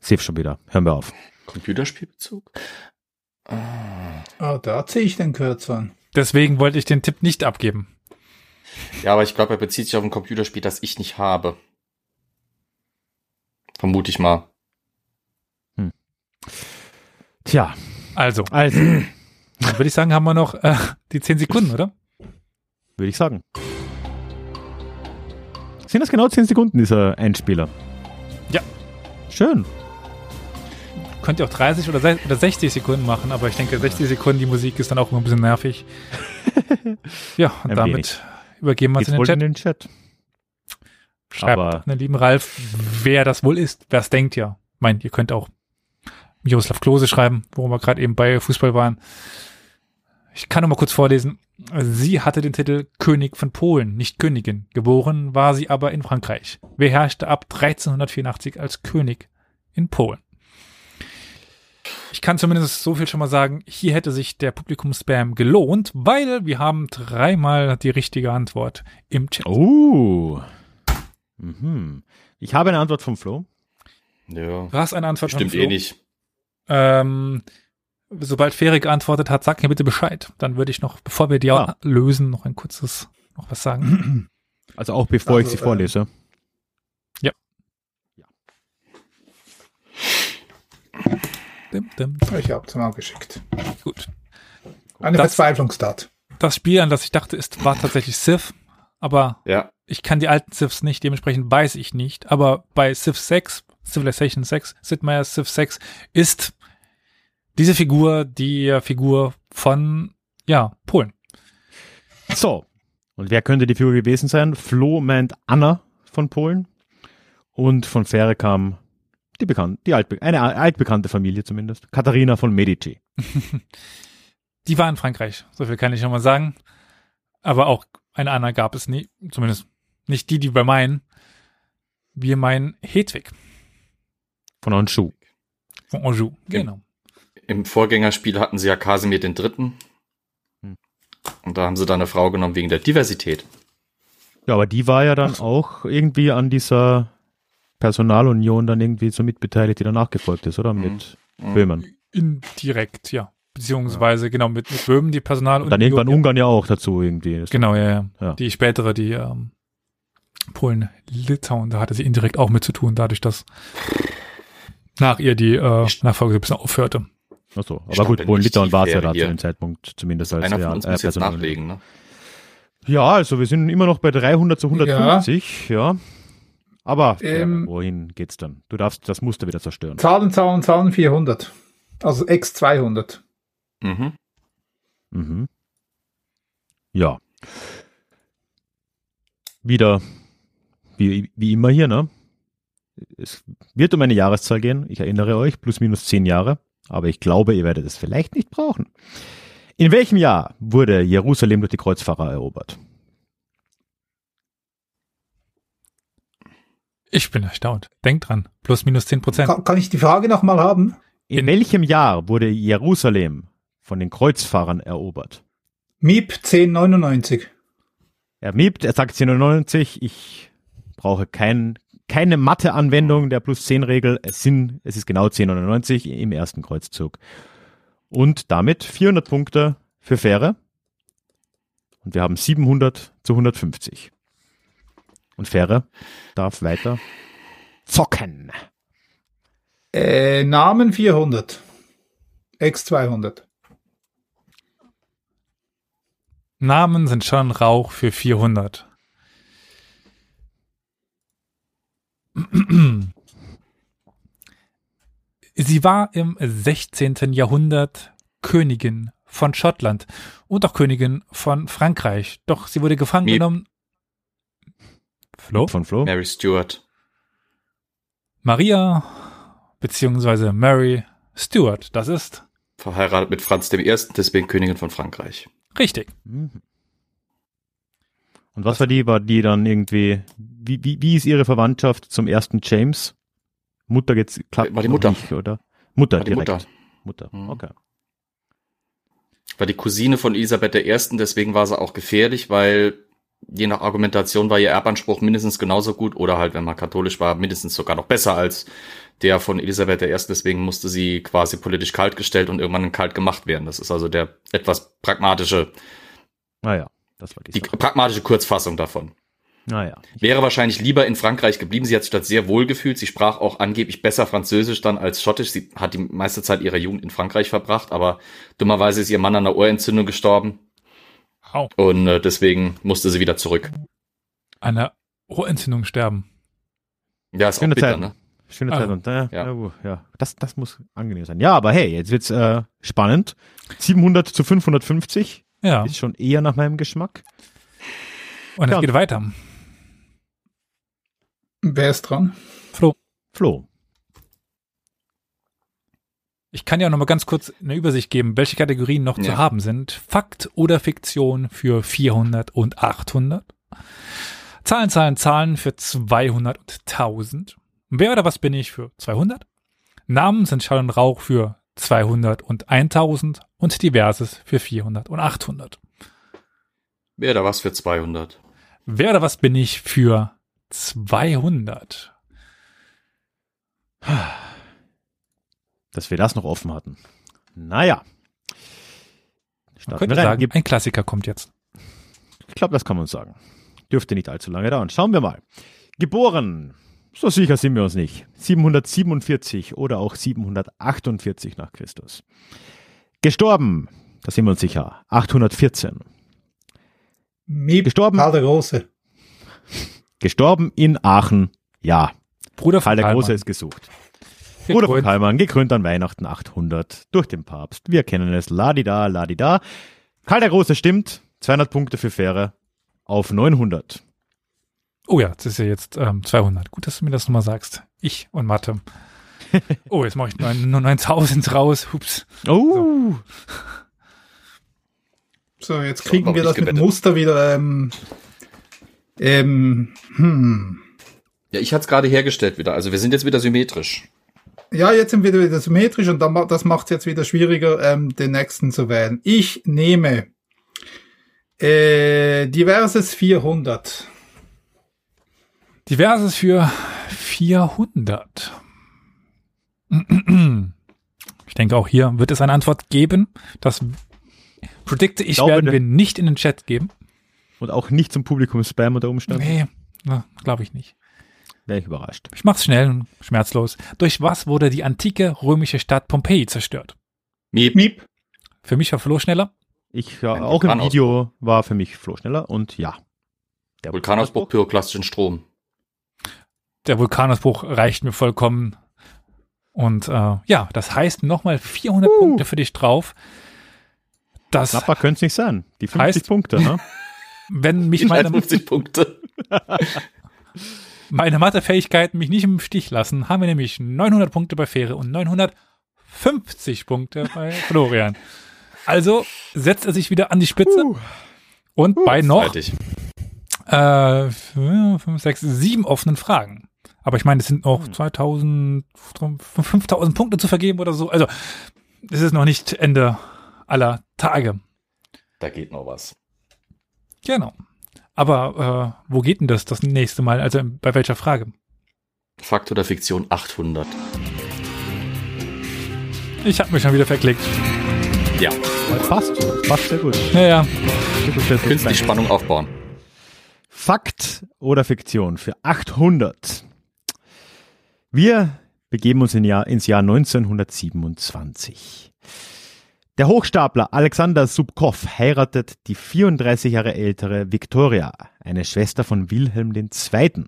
Safe schon wieder. Hören wir auf. Computerspielbezug? Ah. Oh, da ziehe ich den Kürzeren. Deswegen wollte ich den Tipp nicht abgeben. Ja, aber ich glaube, er bezieht sich auf ein Computerspiel, das ich nicht habe. Vermute ich mal. Tja, Also, also, dann würde ich sagen, haben wir noch äh, die 10 Sekunden, oder? würde ich sagen. Sind das genau 10 Sekunden, dieser Einspieler? Ja. Schön. Könnt ihr auch 30 oder, oder 60 Sekunden machen, aber ich denke, 60 Sekunden, die Musik ist dann auch immer ein bisschen nervig. ja, und Ein damit wenig. übergeben wir es in den Chat. in den Chat. Schreibt Aber- ne, lieben Ralf, wer das wohl ist. Wer es denkt, ja. Meint, ihr könnt auch Miroslav Klose schreiben, wo wir gerade eben bei Fußball waren. Ich kann noch mal kurz vorlesen. Sie hatte den Titel König von Polen, nicht Königin. Geboren war sie aber in Frankreich. Wer herrschte ab 1384 als König in Polen? Ich kann zumindest so viel schon mal sagen, hier hätte sich der Publikumsspam gelohnt, weil wir haben dreimal die richtige Antwort im Chat. Oh. Mhm. Ich habe eine Antwort vom Flo. Ja. Du hast eine Antwort von Stimmt Flo. eh nicht. Ähm, sobald Feri geantwortet hat, sag mir bitte Bescheid. Dann würde ich noch, bevor wir die Ah. lösen, noch ein kurzes, noch was sagen. Also auch bevor ich Also, sie vorlese. dim, dim. Ich hab's mal geschickt. Gut. Eine Das- Verzweiflungstat. Das Spiel, an das ich dachte, ist, war tatsächlich Civ, aber Ja. Ich kann die alten Civs nicht, dementsprechend weiß ich nicht. Aber bei Civ 6, Civilization 6, Sid Meier's Civ 6, ist diese Figur die Figur von, ja, Polen. So. Und wer könnte die Figur gewesen sein? Flo meint Anna von Polen. Und von Fähre kam die bekannte, die altbe eine altbekannte Familie zumindest. Katharina von Medici. die war in Frankreich, so viel kann ich schon mal sagen. Aber auch eine Anna gab es nie, zumindest nicht die, die wir meinen. Wir meinen Hedwig. Von Anjou. Von Anjou, genau. Im Vorgängerspiel hatten sie ja Kasimir den Dritten. Hm. Und da haben sie dann eine Frau genommen wegen der Diversität. Ja, aber die war ja dann auch irgendwie an dieser Personalunion dann irgendwie so mitbeteiligt, die danach gefolgt ist, oder? Mit mhm. Böhmen. Indirekt, ja. Beziehungsweise, ja. genau, mit, mit Böhmen die Personalunion. Und dann irgendwann ja. Ungarn ja auch dazu irgendwie. Genau, ja, ja. ja. Die spätere, die ähm, Polen, Litauen, da hatte sie indirekt auch mit zu tun, dadurch, dass nach ihr die äh, Nachfolge ein bisschen aufhörte. Achso, aber gut, Polen, Litauen war es ja da zu dem Zeitpunkt zumindest als Einer von uns äh, muss jetzt nachlegen, ne? Ja, also wir sind immer noch bei 300 zu 150, ja. ja. Aber ähm, wohin geht's dann? Du darfst das Muster wieder zerstören. Zahlen, Zahlen, Zahlen 400. Also X 200. Mhm. Mhm. Ja. Wieder, wie, wie immer hier, ne? Es wird um eine Jahreszahl gehen. Ich erinnere euch, plus minus zehn Jahre. Aber ich glaube, ihr werdet es vielleicht nicht brauchen. In welchem Jahr wurde Jerusalem durch die Kreuzfahrer erobert? Ich bin erstaunt. Denk dran. Plus minus 10 Prozent. Kann, kann, ich die Frage nochmal haben? In welchem Jahr wurde Jerusalem von den Kreuzfahrern erobert? Miep 1099. Er miebt, er sagt 1099. Ich brauche kein, keine Mathe-Anwendung der plus 10 Regel. Es sind, es ist genau 1099 im ersten Kreuzzug. Und damit 400 Punkte für Fähre. Und wir haben 700 zu 150. Und Fähre darf weiter zocken. Äh, Namen 400. X 200. Namen sind schon Rauch für 400. Sie war im 16. Jahrhundert Königin von Schottland und auch Königin von Frankreich. Doch sie wurde gefangen Miep. genommen Flo? Von Flo? Mary Stuart. Maria, beziehungsweise Mary Stuart, das ist. Verheiratet mit Franz I., deswegen Königin von Frankreich. Richtig. Mhm. Und was war die? War die dann irgendwie, wie, wie, wie ist ihre Verwandtschaft zum ersten James? Mutter jetzt klappt War die Mutter. Nicht, oder? Mutter war die direkt. Mutter. Mutter, mhm. okay. War die Cousine von Elisabeth I., deswegen war sie auch gefährlich, weil je nach Argumentation war ihr Erbanspruch mindestens genauso gut oder halt, wenn man katholisch war, mindestens sogar noch besser als der von Elisabeth I. Deswegen musste sie quasi politisch kalt gestellt und irgendwann kalt gemacht werden. Das ist also der etwas pragmatische, naja, ah das war die, die pragmatische Kurzfassung davon. Naja. Ah Wäre wahrscheinlich lieber in Frankreich geblieben. Sie hat sich dort sehr wohl gefühlt. Sie sprach auch angeblich besser Französisch dann als Schottisch. Sie hat die meiste Zeit ihrer Jugend in Frankreich verbracht, aber dummerweise ist ihr Mann an einer Ohrentzündung gestorben. Oh. Und äh, deswegen musste sie wieder zurück. An einer Ohrentzündung sterben. Ja, ist Schöne auch bitter, Zeit. ne? Schöne Zeit. Und, äh, ja. Ja, ja, das, das muss angenehm sein. Ja, aber hey, jetzt wird's äh, spannend. 700 zu 550. Ja. Ist schon eher nach meinem Geschmack. Und es ja. geht weiter. Wer ist dran? Flo. Flo. Ich kann ja noch mal ganz kurz eine Übersicht geben, welche Kategorien noch ja. zu haben sind. Fakt oder Fiktion für 400 und 800. Zahlen, Zahlen, Zahlen für 200 und 1000. Wer oder was bin ich für 200? Namen sind Schall und Rauch für 200 und 1000 und Diverses für 400 und 800. Wer oder was für 200? Wer oder was bin ich für 200? dass wir das noch offen hatten. Naja. Man könnte rein. sagen, ein Klassiker kommt jetzt. Ich glaube, das kann man sagen. Dürfte nicht allzu lange dauern. Schauen wir mal. Geboren, so sicher sind wir uns nicht. 747 oder auch 748 nach Christus. Gestorben, da sind wir uns sicher. 814. Miep Gestorben. Karl der Große. Gestorben in Aachen, ja. Bruder Karl der Große ist gesucht. Bruder von Kalman, gekrönt an Weihnachten 800 durch den Papst. Wir kennen es, ladida, ladida. Karl der Große stimmt, 200 Punkte für Fähre, auf 900. Oh ja, das ist ja jetzt ähm, 200. Gut, dass du mir das nochmal sagst. Ich und Mathe. Oh, jetzt mache ich nur, nur 9000 raus. Hups. Oh. So, jetzt So, kriegen hab wir das mit gewettet. Muster wieder. Ähm, ähm, hm. Ja, ich hatte es gerade hergestellt wieder. Also wir sind jetzt wieder symmetrisch. Ja, jetzt sind wir wieder symmetrisch und dann, das macht es jetzt wieder schwieriger, ähm, den nächsten zu wählen. Ich nehme äh, diverses 400. Diverses für 400. Ich denke, auch hier wird es eine Antwort geben. Das predikte ich, glaube, werden wir nicht in den Chat geben. Und auch nicht zum Publikum Spam unter Umständen. Nee, glaube ich nicht. Wäre ich überrascht. Ich mach's schnell und schmerzlos. Durch was wurde die antike römische Stadt Pompeji zerstört? Miep. Miep. Für mich war Flo schneller. Ich, ja, Ein auch im Vulkanausbruch. Video war für mich Flo schneller und ja. Der Vulkanausbruch, pyroklastischen Strom. Der Vulkanausbruch reicht mir vollkommen. Und äh, ja, das heißt nochmal 400 Uh. Punkte für dich drauf. Das, Knapper könnte es nicht sein. Die 50 Heißt- Punkte, ne? wenn mich Ich meine, 50 Punkte. meine Mathefähigkeiten mich nicht im Stich lassen, haben wir nämlich 900 Punkte bei Fähre und 950 Punkte bei Florian. Also setzt er sich wieder an die Spitze und bei noch äh, fünf, sechs, sieben offenen Fragen. Aber ich meine, es sind noch Hm. 2000, 5000 Punkte zu vergeben oder so. Also, es ist noch nicht Ende aller Tage. Da geht noch was. Genau. Aber äh, wo geht denn das das nächste Mal? Also bei welcher Frage? Fakt oder Fiktion 800. Ich habe mich schon wieder verklickt. Ja, Das passt. Das passt sehr gut. Ja, ja. Künstlich Spannung aufbauen. Fakt oder Fiktion für 800. Wir begeben uns in Jahr, ins Jahr 1927. Der Hochstapler Alexander Subkow heiratet die 34 Jahre ältere Viktoria, eine Schwester von Wilhelm II.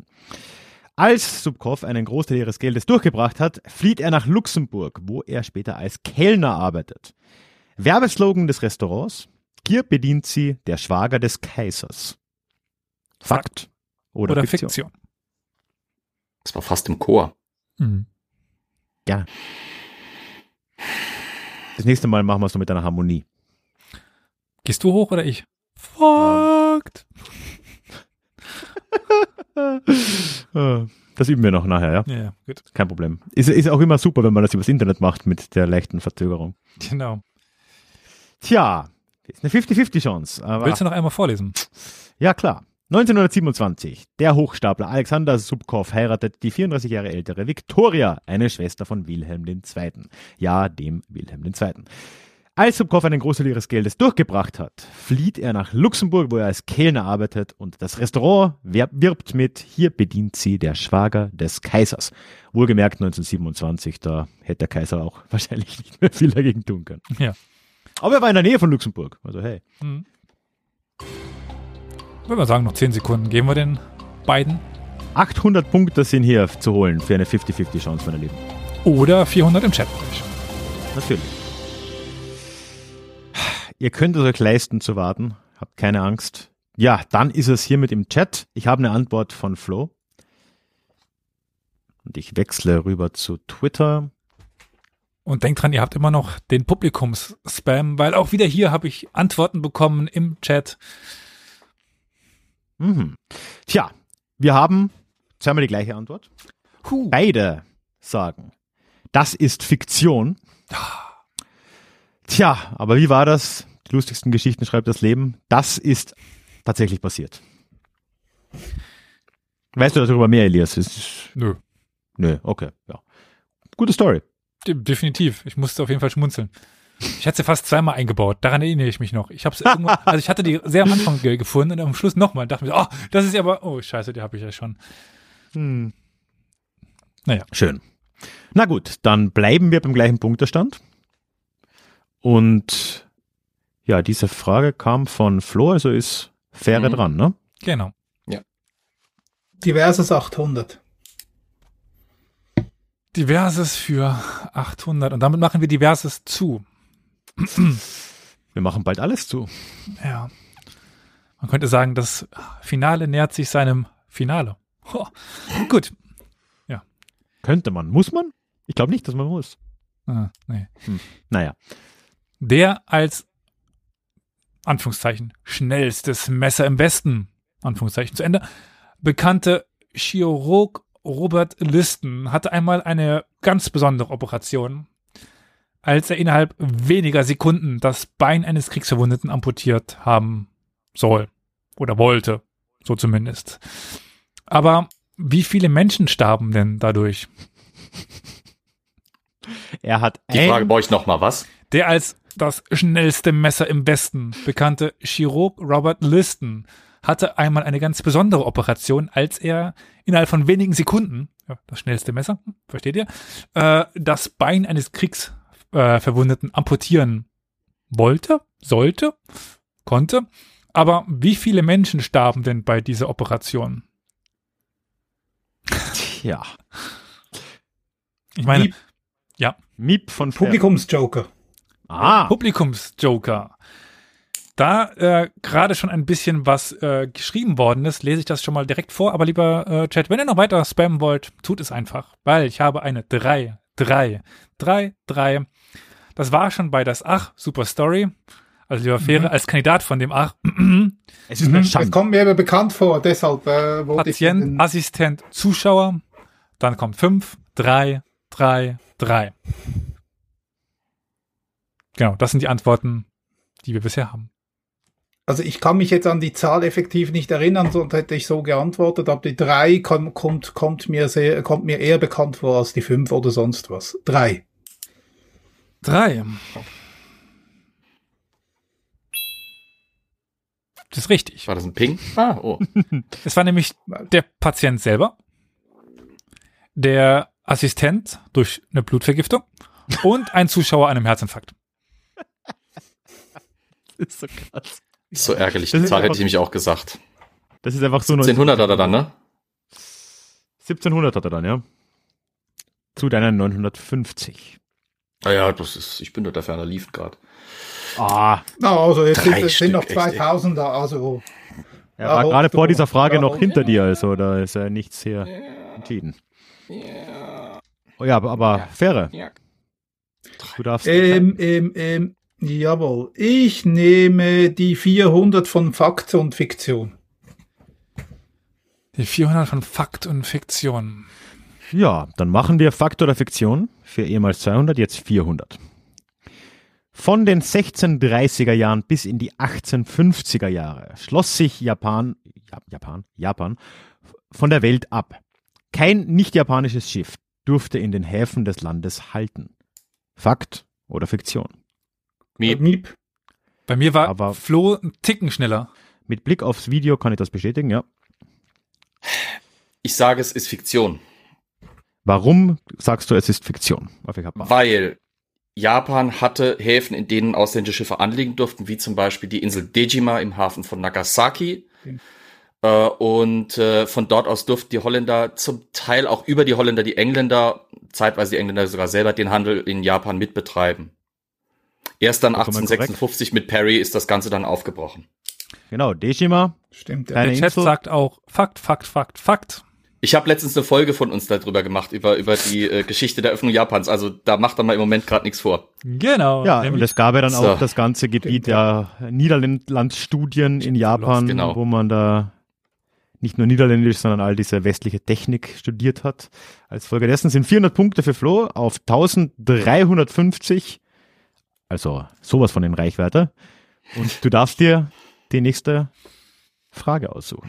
Als Subkow einen Großteil ihres Geldes durchgebracht hat, flieht er nach Luxemburg, wo er später als Kellner arbeitet. Werbeslogan des Restaurants: Hier bedient sie der Schwager des Kaisers. Fakt oder, Oder, Fiktion. Fiktion. Das war fast im Chor. Mhm. Ja. Das nächste Mal machen wir es noch mit einer Harmonie. Gehst du hoch oder ich? Äh, Das üben wir noch nachher, ja. Ja, ja, gut. Kein Problem. Ist, ist auch immer super, wenn man das übers Internet macht mit der leichten Verzögerung. Genau. Tja, ist eine 50-50 Chance. Aber Willst du noch einmal vorlesen? Ja, klar. 1927. Der Hochstapler Alexander Subkow heiratet die 34 Jahre ältere Viktoria, eine Schwester von Wilhelm II. Ja, dem Wilhelm II. Als Subkow einen Großteil ihres Geldes durchgebracht hat, flieht er nach Luxemburg, wo er als Kellner arbeitet und das Restaurant wirbt mit, hier bedient sie der Schwager des Kaisers. Wohlgemerkt 1927, da hätte der Kaiser auch wahrscheinlich nicht mehr viel dagegen tun können. Ja. Aber er war in der Nähe von Luxemburg, also hey. Mhm. Würde man sagen, noch 10 Sekunden. Geben wir den beiden. 800 Punkte sind hier zu holen für eine 50-50 Chance, meine Lieben. Oder 400 im Chat. Natürlich. Ihr könnt es euch leisten zu warten. Habt keine Angst. Ja, dann ist es hiermit im Chat. Ich habe eine Antwort von Flo. Und ich wechsle rüber zu Twitter. Und denkt dran, ihr habt immer noch den Publikums-Spam, weil auch wieder hier habe ich Antworten bekommen im Chat. Mhm. Tja, wir haben zweimal die gleiche Antwort. Huh. Beide sagen, das ist Fiktion. Tja, aber wie war das? Die lustigsten Geschichten schreibt das Leben. Das ist tatsächlich passiert. Weißt du darüber mehr, Elias? Ist, Nö, nö, okay, ja. Gute Story. de- definitiv. Ich musste auf jeden Fall schmunzeln. Ich hatte sie fast zweimal eingebaut. Daran erinnere ich mich noch. Ich habe irgendwo, also ich hatte die sehr am Anfang ge- gefunden und am Schluss nochmal. Dachte mir, so, oh, das ist ja aber, oh Scheiße, die habe ich ja schon. Hm. Naja. Schön. Na gut, dann bleiben wir beim gleichen Punktestand. Und ja, diese Frage kam von Flo, also ist Fähre Mhm. dran, ne? Genau. Diverses 800. Diverses für 800 und damit machen wir Diverses zu. Wir machen bald alles zu. Ja. Man könnte sagen, das Finale nähert sich seinem Finale. Oh, gut. Könnte man. Muss man? Ich glaube nicht, dass man muss. Ah, nee. Naja. Der als Anführungszeichen schnellstes Messer im Westen, Anführungszeichen zu Ende, bekannte Chirurg Robert Listen hatte einmal eine ganz besondere Operation, als er innerhalb weniger Sekunden das Bein eines Kriegsverwundeten amputiert haben soll oder wollte, so zumindest. Aber wie viele Menschen starben denn dadurch? Er hat Die Frage brauche ich noch mal was? Der als das schnellste Messer im Westen bekannte Chirurg Robert Liston hatte einmal eine ganz besondere Operation, als er innerhalb von wenigen Sekunden, ja, das schnellste Messer, hm, versteht ihr, äh, das Bein eines Kriegsverwundeten äh, Verwundeten amputieren wollte, sollte, konnte. Aber wie viele Menschen starben denn bei dieser Operation? ja. Ich meine, Miep. Miep von Publikumsjoker. Ah, Publikumsjoker. Da äh, gerade schon ein bisschen was äh, geschrieben worden ist, lese ich das schon mal direkt vor. Aber lieber äh, Chat, wenn ihr noch weiter spammen wollt, tut es einfach, weil ich habe eine 3, 3, 3, 3. Das war schon bei das Ach, super Story. Also lieber Fähre, Mhm. als Kandidat von dem Ach, es ist Das Schande. kommt mir aber bekannt vor, deshalb äh, wollte Patient, ich Assistent, Zuschauer. Dann kommt 5, 3, 3, 3. Genau, das sind die Antworten, die wir bisher haben. Also ich kann mich jetzt an die Zahl effektiv nicht erinnern, sonst hätte ich so geantwortet, aber die drei kommt, kommt, kommt, mir, sehr, kommt mir eher bekannt vor als die fünf oder sonst was. Drei. Drei. Das ist richtig. War das ein Ping? Ah, oh. Es war nämlich der Patient selber, der Assistent durch eine Blutvergiftung und ein Zuschauer an einem Herzinfarkt. Das ist so krass. So ärgerlich. Das Die ist Zahl hätte ich nämlich auch gesagt. Das ist einfach so 1700 hat er dann, ne? 1700 hat er dann, ja. Zu deinen 950. Naja, das ist, ich bin nur der ferner lief gerade. Ah, Na, also jetzt Drei sind, es sind noch Stück, echt, ey. 2000er, also er Ja, war gerade vor dieser Frage Ja, noch hinter dir, also da ist ja nichts hier entschieden. Oh ja, aber, aber faire. Ja. Du darfst. ähm, ähm, ähm, jawohl. Ich nehme die 400 von Fakt und Fiktion. Die 400 von Fakt und Fiktion. Ja, dann machen wir Fakt oder Fiktion für ehemals 200, jetzt 400. Von den 1630er Jahren bis in die 1850er Jahre schloss sich Japan, ja, Japan, Japan von der Welt ab. Kein nicht japanisches Schiff durfte in den Häfen des Landes halten. Fakt oder Fiktion? Miep. Miep. Bei mir war Aber- Flo ein Ticken schneller. Mit Blick aufs Video kann ich das bestätigen, ja. Ich sage, es ist Fiktion. Warum sagst du, es ist Fiktion? Weil Japan hatte Häfen, in denen ausländische Schiffe anlegen durften, wie zum Beispiel die Insel Dejima im Hafen von Nagasaki. Äh, und äh, von dort aus durften die Holländer zum Teil auch über die Holländer die Engländer, zeitweise die Engländer sogar selber, den Handel in Japan mitbetreiben. Erst dann Vollkommen 1856 mit Perry ist das Ganze dann aufgebrochen. Genau, Dejima, Stimmt. Der Chat Info? sagt auch Fakt, Fakt, Fakt, Fakt. Ich habe letztens eine Folge von uns darüber gemacht, über, über die äh, Geschichte der Öffnung Japans. Also da macht er mal im Moment gerade nichts vor. Genau. Ja, und es gab ja dann So. auch das ganze Gebiet der Niederlandstudien in Japan, Genau. wo man da nicht nur Niederländisch, sondern all diese westliche Technik studiert hat. Als Folge dessen sind 400 Punkte für Flo auf 1350, also sowas von den Reichweite. Und du darfst dir die nächste Frage aussuchen.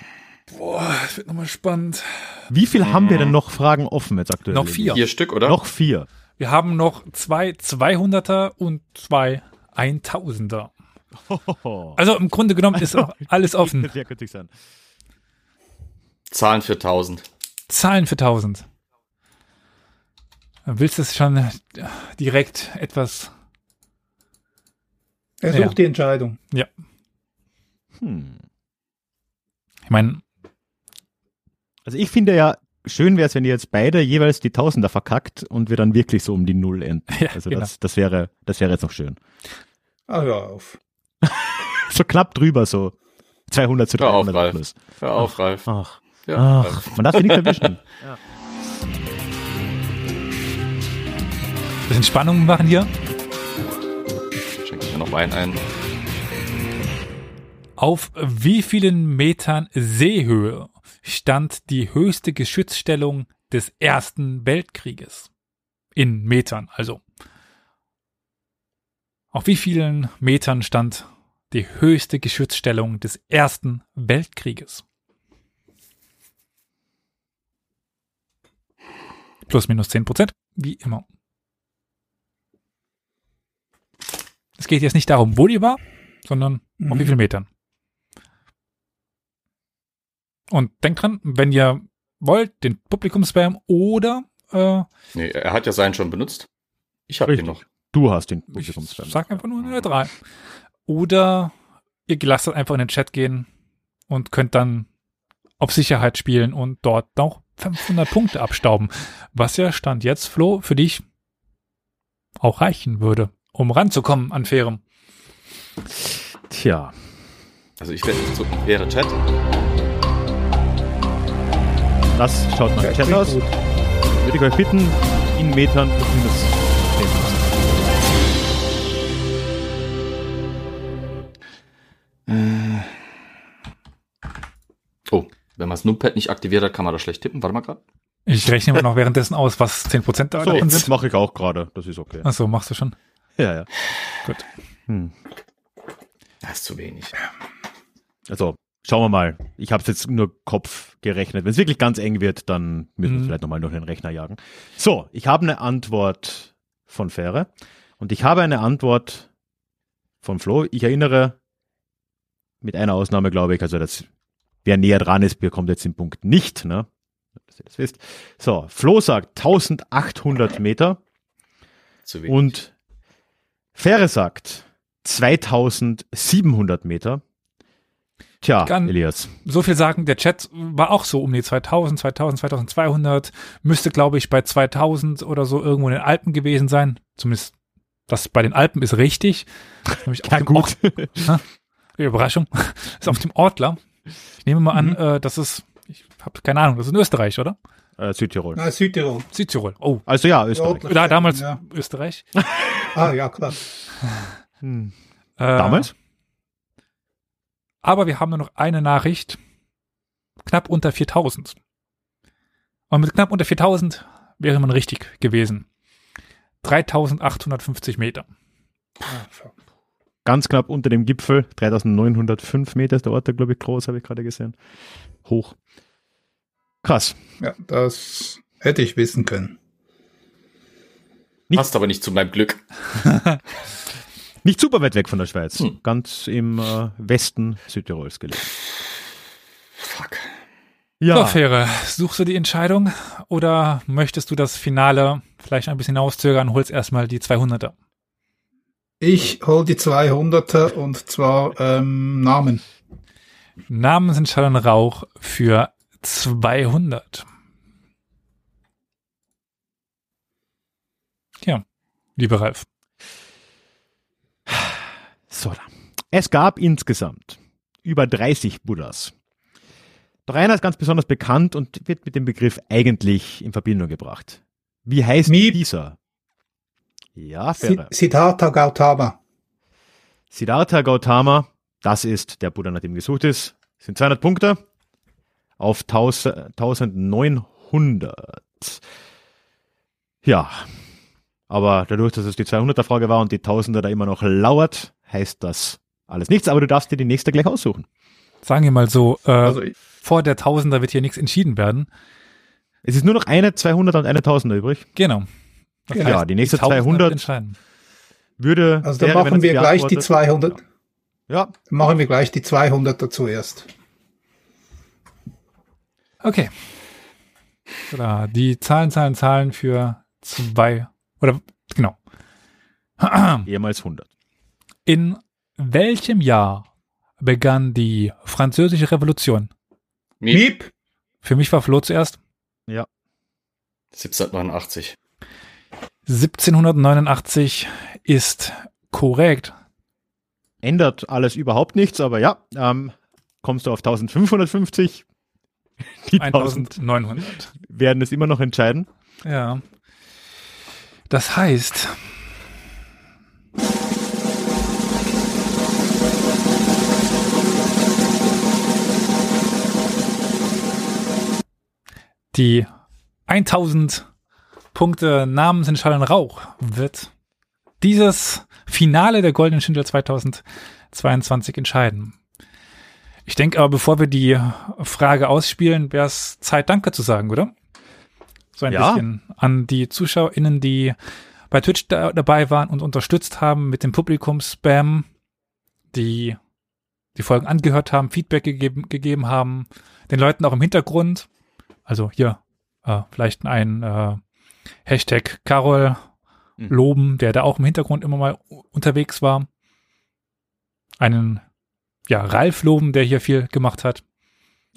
Boah, das wird nochmal spannend. Wie viel haben wir denn noch Fragen offen jetzt aktuell? Noch vier. Vier Stück, oder? Noch vier. Wir haben noch zwei 200er und zwei 1000er. Also im Grunde genommen ist auch alles offen. Sehr könnte ich sein. Zahlen für 1000. Zahlen für 1000. Willst du es schon äh, direkt etwas? Er Ja. sucht die Entscheidung. Hm. Ich meine, Also ich finde ja, schön wäre es, wenn ihr jetzt beide jeweils die Tausender verkackt und wir dann wirklich so um die Null enden. Ja, also genau. das, das wäre, das wäre jetzt noch schön. Ah, hör auf. So knapp drüber, so 200 zu Hör auf, 300 Ralf. plus. Hör auf, Ralf. Ach, Ja, ach, Ralf. man darf sich nicht erwischen. Bisschen Spannung machen hier. Schenke ich mir noch Wein ein. Auf wie vielen Metern Seehöhe stand die höchste Geschützstellung des Ersten Weltkrieges? In Metern, also. Auf wie vielen Metern stand die höchste Geschützstellung des Ersten Weltkrieges? Plus minus 10 Prozent, wie immer. Es geht jetzt nicht darum, wo die war, sondern auf wie Mhm. viel Metern. Und denkt dran, wenn ihr wollt, den Publikumspam oder äh, Nee, er hat ja seinen schon benutzt. Ich habe den noch. Du hast den ich Publikumsfan. sag einfach nur eine 3. Oder ihr lasst einfach in den Chat gehen und könnt dann auf Sicherheit spielen und dort noch 500 Punkte abstauben. Was ja Stand jetzt, Flo, für dich auch reichen würde, um ranzukommen an Fairem. Tja, Also ich werde nicht so wäre Chat. Das schaut mal im Chat aus. gut. Würde ich euch bitten, in Metern minus 10%. Oh, wenn man das Numpad nicht aktiviert hat, kann man da schlecht tippen. Warte mal gerade. Ich rechne mir noch währenddessen aus, was 10% da- So, davon das sind. mache ich auch gerade. Das ist okay. Achso, machst du schon. Ja, ja. Gut. Hm. Das ist zu wenig. Also, schauen wir mal. Ich habe es jetzt nur Kopf gerechnet. Wenn es wirklich ganz eng wird, dann müssen wir Mhm. vielleicht nochmal durch den Rechner jagen. So, ich habe eine Antwort von Fähre und ich habe eine Antwort von Flo. Ich erinnere mit einer Ausnahme, glaube ich, also das, wer näher dran ist, bekommt jetzt den Punkt nicht, ne? Dass ihr das wisst. So, Flo sagt 1800 Meter Zu wenig. und Fähre sagt 2700 Meter. Tja, Kann- Elias. so viel sagen, der Chat war auch so um die 2000, 2000, 2200, müsste glaube ich bei 2000 oder so irgendwo in den Alpen gewesen sein. Zumindest das bei den Alpen ist richtig. Ja, gut. Ort, Überraschung, ist auf dem Ortler. Ich nehme mal an, Mhm. äh, das ist, ich habe keine Ahnung, das ist in Österreich, oder? Äh, Südtirol. Na, Südtirol. Südtirol. Oh, Also ja, Österreich. Ja, da, damals Ja. Österreich. Ah, ja, klar. Hm. Äh, Damals? Aber wir haben nur noch eine Nachricht. Knapp unter 4000. Und mit knapp unter 4000 wäre man richtig gewesen. 3850 Meter. Ganz knapp unter dem Gipfel. 3905 Meter ist der Ort, glaube ich, groß, habe ich gerade gesehen. Hoch. Krass. Ja, das hätte ich wissen können. Nicht- Passt aber nicht zu meinem Glück. Nicht super weit weg von der Schweiz. Hm. Ganz im äh, Westen Südtirols gelegen. Fuck. Ja, So, Fähre, suchst du die Entscheidung oder möchtest du das Finale vielleicht ein bisschen hinauszögern und holst erstmal die 200er? Ich hol die 200er und zwar ähm, Namen. Namen sind Schall und Rauch für 200. Ja, lieber Ralf. So, da. es gab insgesamt über 30 Buddhas. Doch einer ist ganz besonders bekannt und wird mit dem Begriff eigentlich in Verbindung gebracht. Wie heißt Miep. dieser? Ja. Siddhartha Gautama. Siddhartha Gautama, das ist der Buddha, nach dem gesucht ist, sind 200 Punkte auf 1000 1900. Ja, aber dadurch, dass es die 200er Frage war und die 1000er da immer noch lauert, heißt das alles nichts, aber du darfst dir die nächste gleich aussuchen. Sagen wir mal so, äh, Also ich- vor der Tausender wird hier nichts entschieden werden. Es ist nur noch eine 200er und eine 1000er übrig. Genau. Das Ja, Ja, die nächste Tausender wird 200 entscheiden. würde. also dann wäre, machen wir gleich die beantwortet- 200. Ja, Dann machen wir gleich die 200er zuerst. Okay. So, die Zahlen, Zahlen, Zahlen für zwei, oder, genau. ehemals 100. In welchem Jahr begann die französische Revolution? Miep. Miep. Für mich war Flo zuerst. 1789. 1789 ist korrekt. Ändert alles überhaupt nichts, aber ja, ähm, kommst du auf 1550. Die 1900 werden es immer noch entscheiden. Ja. Das heißt, die 1000 Punkte Namensentscheidung Rauch wird dieses Finale der Goldenen Schindler 2022 entscheiden. Ich denke aber, bevor wir die Frage ausspielen, wäre es Zeit, Danke zu sagen, oder? So ein ja. bisschen an die ZuschauerInnen, die bei Twitch da, dabei waren und unterstützt haben mit dem Publikum-Spam, die die Folgen angehört haben, Feedback gegeben, gegeben haben, den Leuten auch im Hintergrund, also hier äh, vielleicht ein äh, Hashtag Carol hm. loben, der da auch im Hintergrund immer mal unterwegs war. Einen, ja, Ralf loben, der hier viel gemacht hat.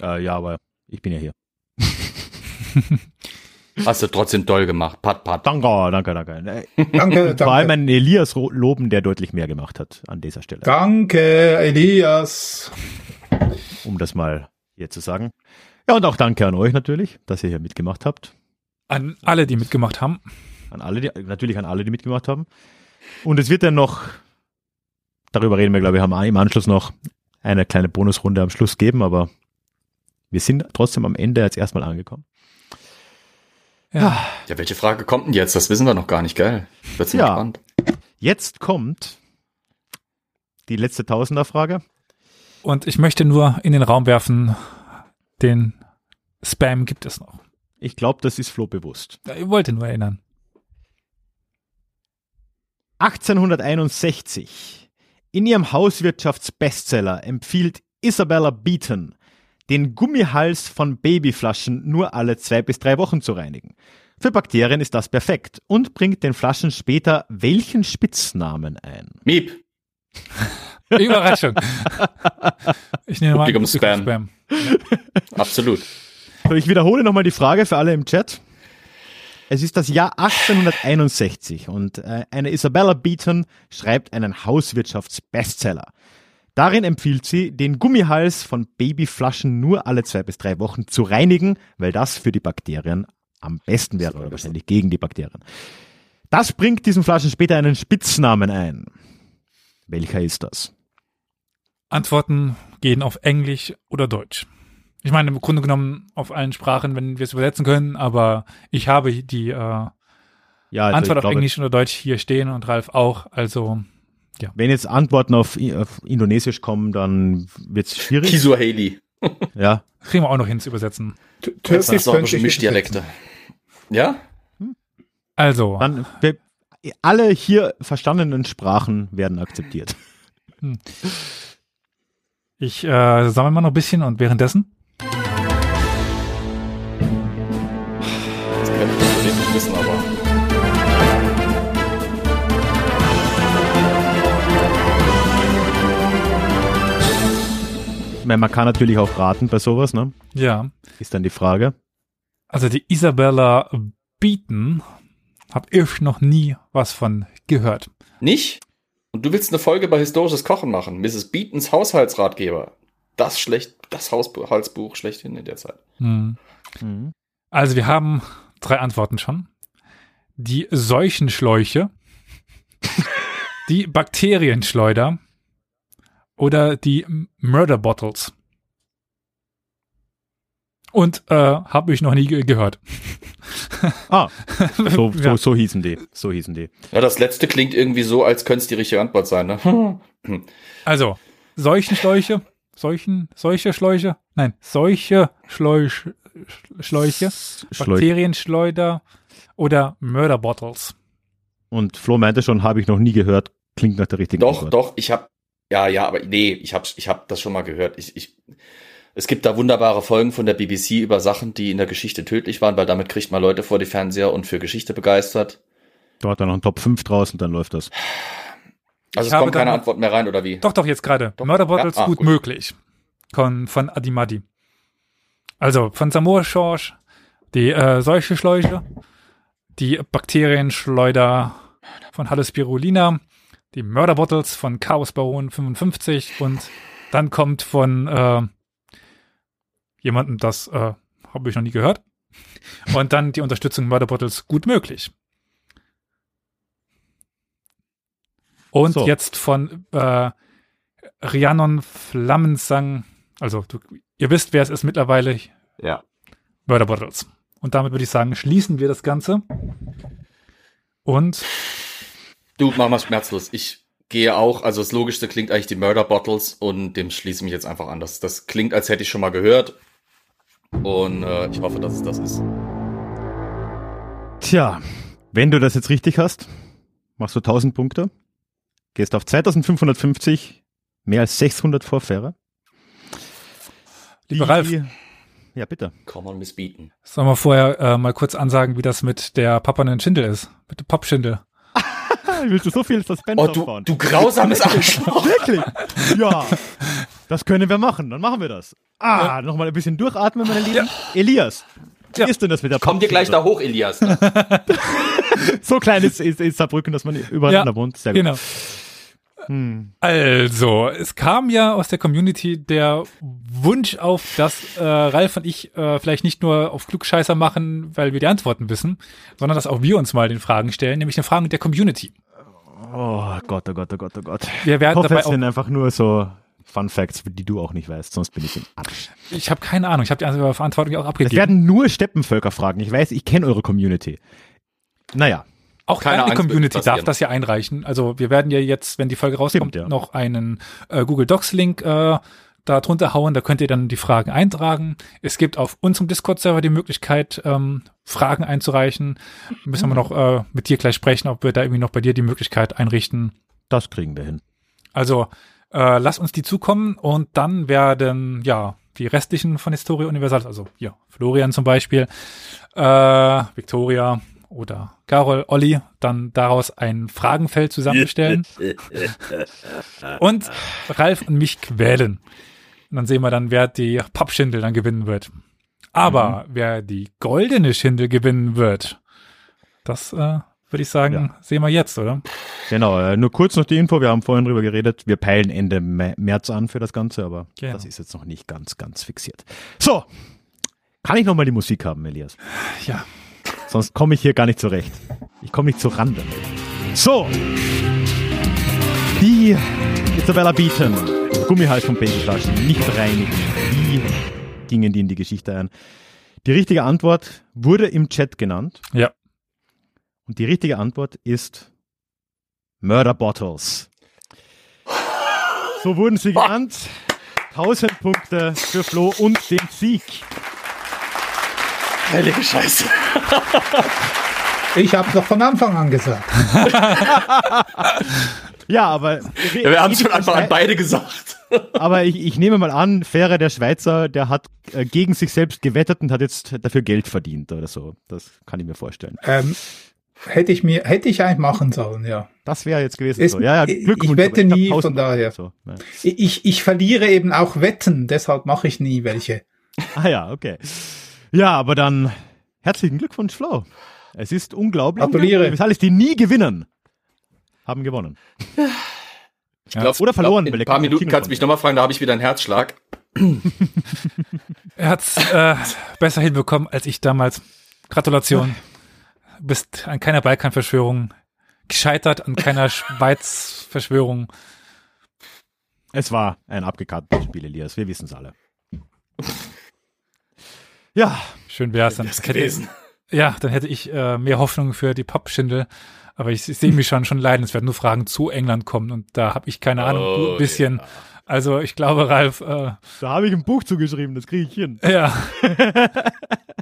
Äh, ja, aber ich bin ja hier. Hast du trotzdem toll gemacht. Pat, pat. Danke, danke, danke. danke, danke. Vor allem einen Elias loben, der deutlich mehr gemacht hat an dieser Stelle. Danke, Elias. Um das mal hier zu sagen. Ja, und auch danke an euch natürlich, dass ihr hier mitgemacht habt. An alle, die mitgemacht haben. An alle, die, natürlich an alle, die mitgemacht haben. Und es wird dann noch, darüber reden wir, glaube ich, haben im Anschluss noch eine kleine Bonusrunde am Schluss geben, aber wir sind trotzdem am Ende jetzt erstmal angekommen. Ja. ja, welche Frage kommt denn jetzt? Das wissen wir noch gar nicht, gell? Wird's ja. spannend. Jetzt kommt die letzte Tausender-Frage. Und ich möchte nur in den Raum werfen, den Spam gibt es noch. Ich glaube, das ist Flo bewusst. Ja, ich wollte nur erinnern. 1861. In ihrem Hauswirtschaftsbestseller empfiehlt Isabella Beaton, den Gummihals von Babyflaschen nur alle zwei bis drei Wochen zu reinigen. Für Bakterien ist das perfekt und bringt den Flaschen später welchen Spitznamen ein? Miep. Überraschung. Ich nehme mal Spam. Spam. Absolut. Ich wiederhole nochmal die Frage für alle im Chat. Es ist das Jahr 1861 und äh, eine Isabella Beaton schreibt einen Hauswirtschaftsbestseller. Darin empfiehlt sie, den Gummihals von Babyflaschen nur alle zwei bis drei Wochen zu reinigen, weil das für die Bakterien am besten wäre oder wahrscheinlich gegen die Bakterien. Das bringt diesen Flaschen später einen Spitznamen ein. Welcher ist das? Antworten gehen auf Englisch oder Deutsch. Ich meine, im Grunde genommen auf allen Sprachen, wenn wir es übersetzen können, aber ich habe die äh, ja, also Antwort auf glaube, Englisch oder Deutsch hier stehen und Ralf auch, also ja. Wenn jetzt Antworten auf, auf Indonesisch kommen, dann wird es schwierig. Haley. ja. Kriegen wir auch noch hin zu übersetzen. Ist auch Mischdialekte. Ja? Also. Dann, alle hier verstandenen Sprachen werden akzeptiert. Hm. Ich äh, sammle mal noch ein bisschen und währenddessen. Man kann natürlich auch raten bei sowas, ne? Ja. Ist dann die Frage. Also die Isabella Beaton habe ich noch nie was von gehört. Nicht? Und du willst eine Folge bei historisches Kochen machen, Mrs. Beatons Haushaltsratgeber. Das schlecht, das Haushaltsbuch schlechthin in der Zeit. Hm. Mhm. Also wir haben drei Antworten schon. Die Seuchenschläuche, die Bakterienschleuder oder die Murder Bottles. Und äh, habe ich noch nie ge gehört. ah, so, so, ja. so hießen die. So hießen die. Ja, das letzte klingt irgendwie so, als könnte es die richtige Antwort sein. Ne? also, Seuchenschläuche, Seuchen, solche Schläuche, nein, solche Schläuch, Schläuche, Bakterienschleuder oder Murder Bottles. Und Flo meinte schon, habe ich noch nie gehört, klingt nach der richtigen Doch, Antwort. doch, ich habe, ja, ja, aber nee, ich habe ich hab das schon mal gehört. Ich, ich, es gibt da wunderbare Folgen von der BBC über Sachen, die in der Geschichte tödlich waren, weil damit kriegt man Leute vor die Fernseher und für Geschichte begeistert. Dort dann noch ein Top 5 draußen, dann läuft das. Also ich es kommt keine Antwort mehr rein, oder wie? Doch, doch, jetzt gerade. Murder Bottles ja? ah, gut, gut, möglich. Von, von Adimadi. Also von Samoa Schorsch, die äh, Seuche-Schläuche, die Bakterienschleuder von Halle Spirulina, die Murder Bottles von Chaos Baron 55 und dann kommt von äh, jemandem, das äh, habe ich noch nie gehört. Und dann die Unterstützung Murder Bottles gut möglich. Und So. jetzt von äh, Rhiannon Flammensang, also du, ihr wisst, wer es ist mittlerweile, Ja. Murder Bottles. Und damit würde ich sagen, schließen wir das Ganze. Und Du, mach mal schmerzlos. Ich gehe auch, also das Logischste klingt eigentlich die Murder Bottles und dem schließe ich mich jetzt einfach an. Das, das klingt, als hätte ich schon mal gehört. Und äh, ich hoffe, dass es das ist. Tja, wenn du das jetzt richtig hast, machst du 1000 Punkte, gehst auf 2550, mehr als 600 vor Ferrer. lieber Ralf, Ja, bitte. Kann man missbieten. sollen wir vorher äh, mal kurz ansagen, wie das mit der Papanen Schindel ist? Mit dem Pappschindel. Willst du so viel Suspense Oh, du, aufbauen? du grausames Arschloch. Wirklich? Ja, das können wir machen. Dann machen wir das. Ah, nochmal ein bisschen durchatmen, meine Lieben. Elias, wie Ja. ist denn das mit der Komm dir gleich da hoch, Elias. So klein ist, ist, ist Saarbrücken, dass man übereinander Ja, wohnt. Sehr gut. Genau. Hm. Also, es kam ja aus der Community der Wunsch auf, dass äh, Ralf und ich äh, vielleicht nicht nur auf Klugscheißer machen, weil wir die Antworten wissen, sondern dass auch wir uns mal den Fragen stellen, nämlich eine Fragen der Community. Oh Gott, oh Gott, oh Gott, oh Gott. Wir Ich werden hoffe, dabei es sind einfach nur so Fun Facts, die du auch nicht weißt, sonst bin ich im Arsch. ich habe keine Ahnung, ich habe die andere Verantwortung auch Es abgegeben. werden nur Steppenvölker fragen. Ich weiß, ich kenne eure Community. Naja, Auch Keine wird Community darf das ja einreichen. Also wir werden ja jetzt, wenn die Folge rauskommt, Stimmt, ja. noch einen äh, Google Docs Link äh, da drunter hauen. Da könnt ihr dann die Fragen eintragen. Es gibt auf unserem Discord-Server die Möglichkeit, ähm, Fragen einzureichen. Müssen wir noch äh, mit dir gleich sprechen, ob wir da irgendwie noch bei dir die Möglichkeit einrichten. das kriegen wir hin. Also äh, lass uns die zukommen und dann werden ja die restlichen von Historia Universalis, also hier Florian zum Beispiel, äh, Victoria oder Carol, Olli, dann daraus ein Fragenfeld zusammenstellen und Ralf und mich quälen. Und dann sehen wir dann, wer die Pappschindel dann gewinnen wird. Aber wer die goldene Schindel gewinnen wird, das äh, würde ich sagen, Ja. sehen wir jetzt, oder? Genau, äh, nur kurz noch die Info, wir haben vorhin drüber geredet, wir peilen Ende Mä- März an für das Ganze, aber Genau. das ist jetzt noch nicht ganz, ganz fixiert. So, kann ich nochmal die Musik haben, Elias? Ja. Sonst komme ich hier gar nicht zurecht. Ich komme nicht zur Rande. So, die Isabella Beaton, Gummihals von Babyflaschen, nicht reinigen. Wie gingen die in die Geschichte ein? Die richtige Antwort wurde im Chat genannt. Ja. Und die richtige Antwort ist Murder Bottles. So wurden sie genannt. 1000 Punkte für Flo und den Sieg. Heilige Scheiße. Ich habe doch von Anfang an gesagt. Ja, aber, Ja, wir haben es von Anfang an beide gesagt. aber ich, ich nehme mal an, Ferre, der Schweizer, der hat äh, gegen sich selbst gewettet und hat jetzt dafür Geld verdient oder so. Das kann ich mir vorstellen. Ähm, hätte ich mir, hätte ich eigentlich machen sollen, ja. Das wäre jetzt gewesen. Ist- so. Ja, ja, ich- Glückwunsch. ich wette hab nie, 1000 von daher. So, ja. Ich, ich verliere eben auch Wetten, deshalb mache ich nie welche. Ah ja, okay. Ja, aber dann herzlichen Glückwunsch, Flo. Es ist unglaublich. Gratuliere. Das alles, die nie gewinnen, haben gewonnen. Ich glaub, Oder verloren, In weil ein paar Minuten kannst du mich nochmal fragen, da habe ich wieder einen Herzschlag. Er hat's äh, besser hinbekommen als ich damals. Gratulation. Bist an keiner Balkanverschwörung gescheitert, an keiner Schweiz-Verschwörung. Es war ein abgekartetes Spiel, Elias. Wir wissen es alle. Ja, Schön wär's dann. Das Hätte, gewesen. Ja, dann hätte ich äh, mehr Hoffnung für die Pappschindel. Aber ich, ich sehe mich schon schon leiden. Es werden nur Fragen zu England kommen und da habe ich keine Ahnung. Oh, ein bisschen. Also ich glaube, Ralf, äh, da habe ich ein Buch zugeschrieben, das kriege ich hin. ja.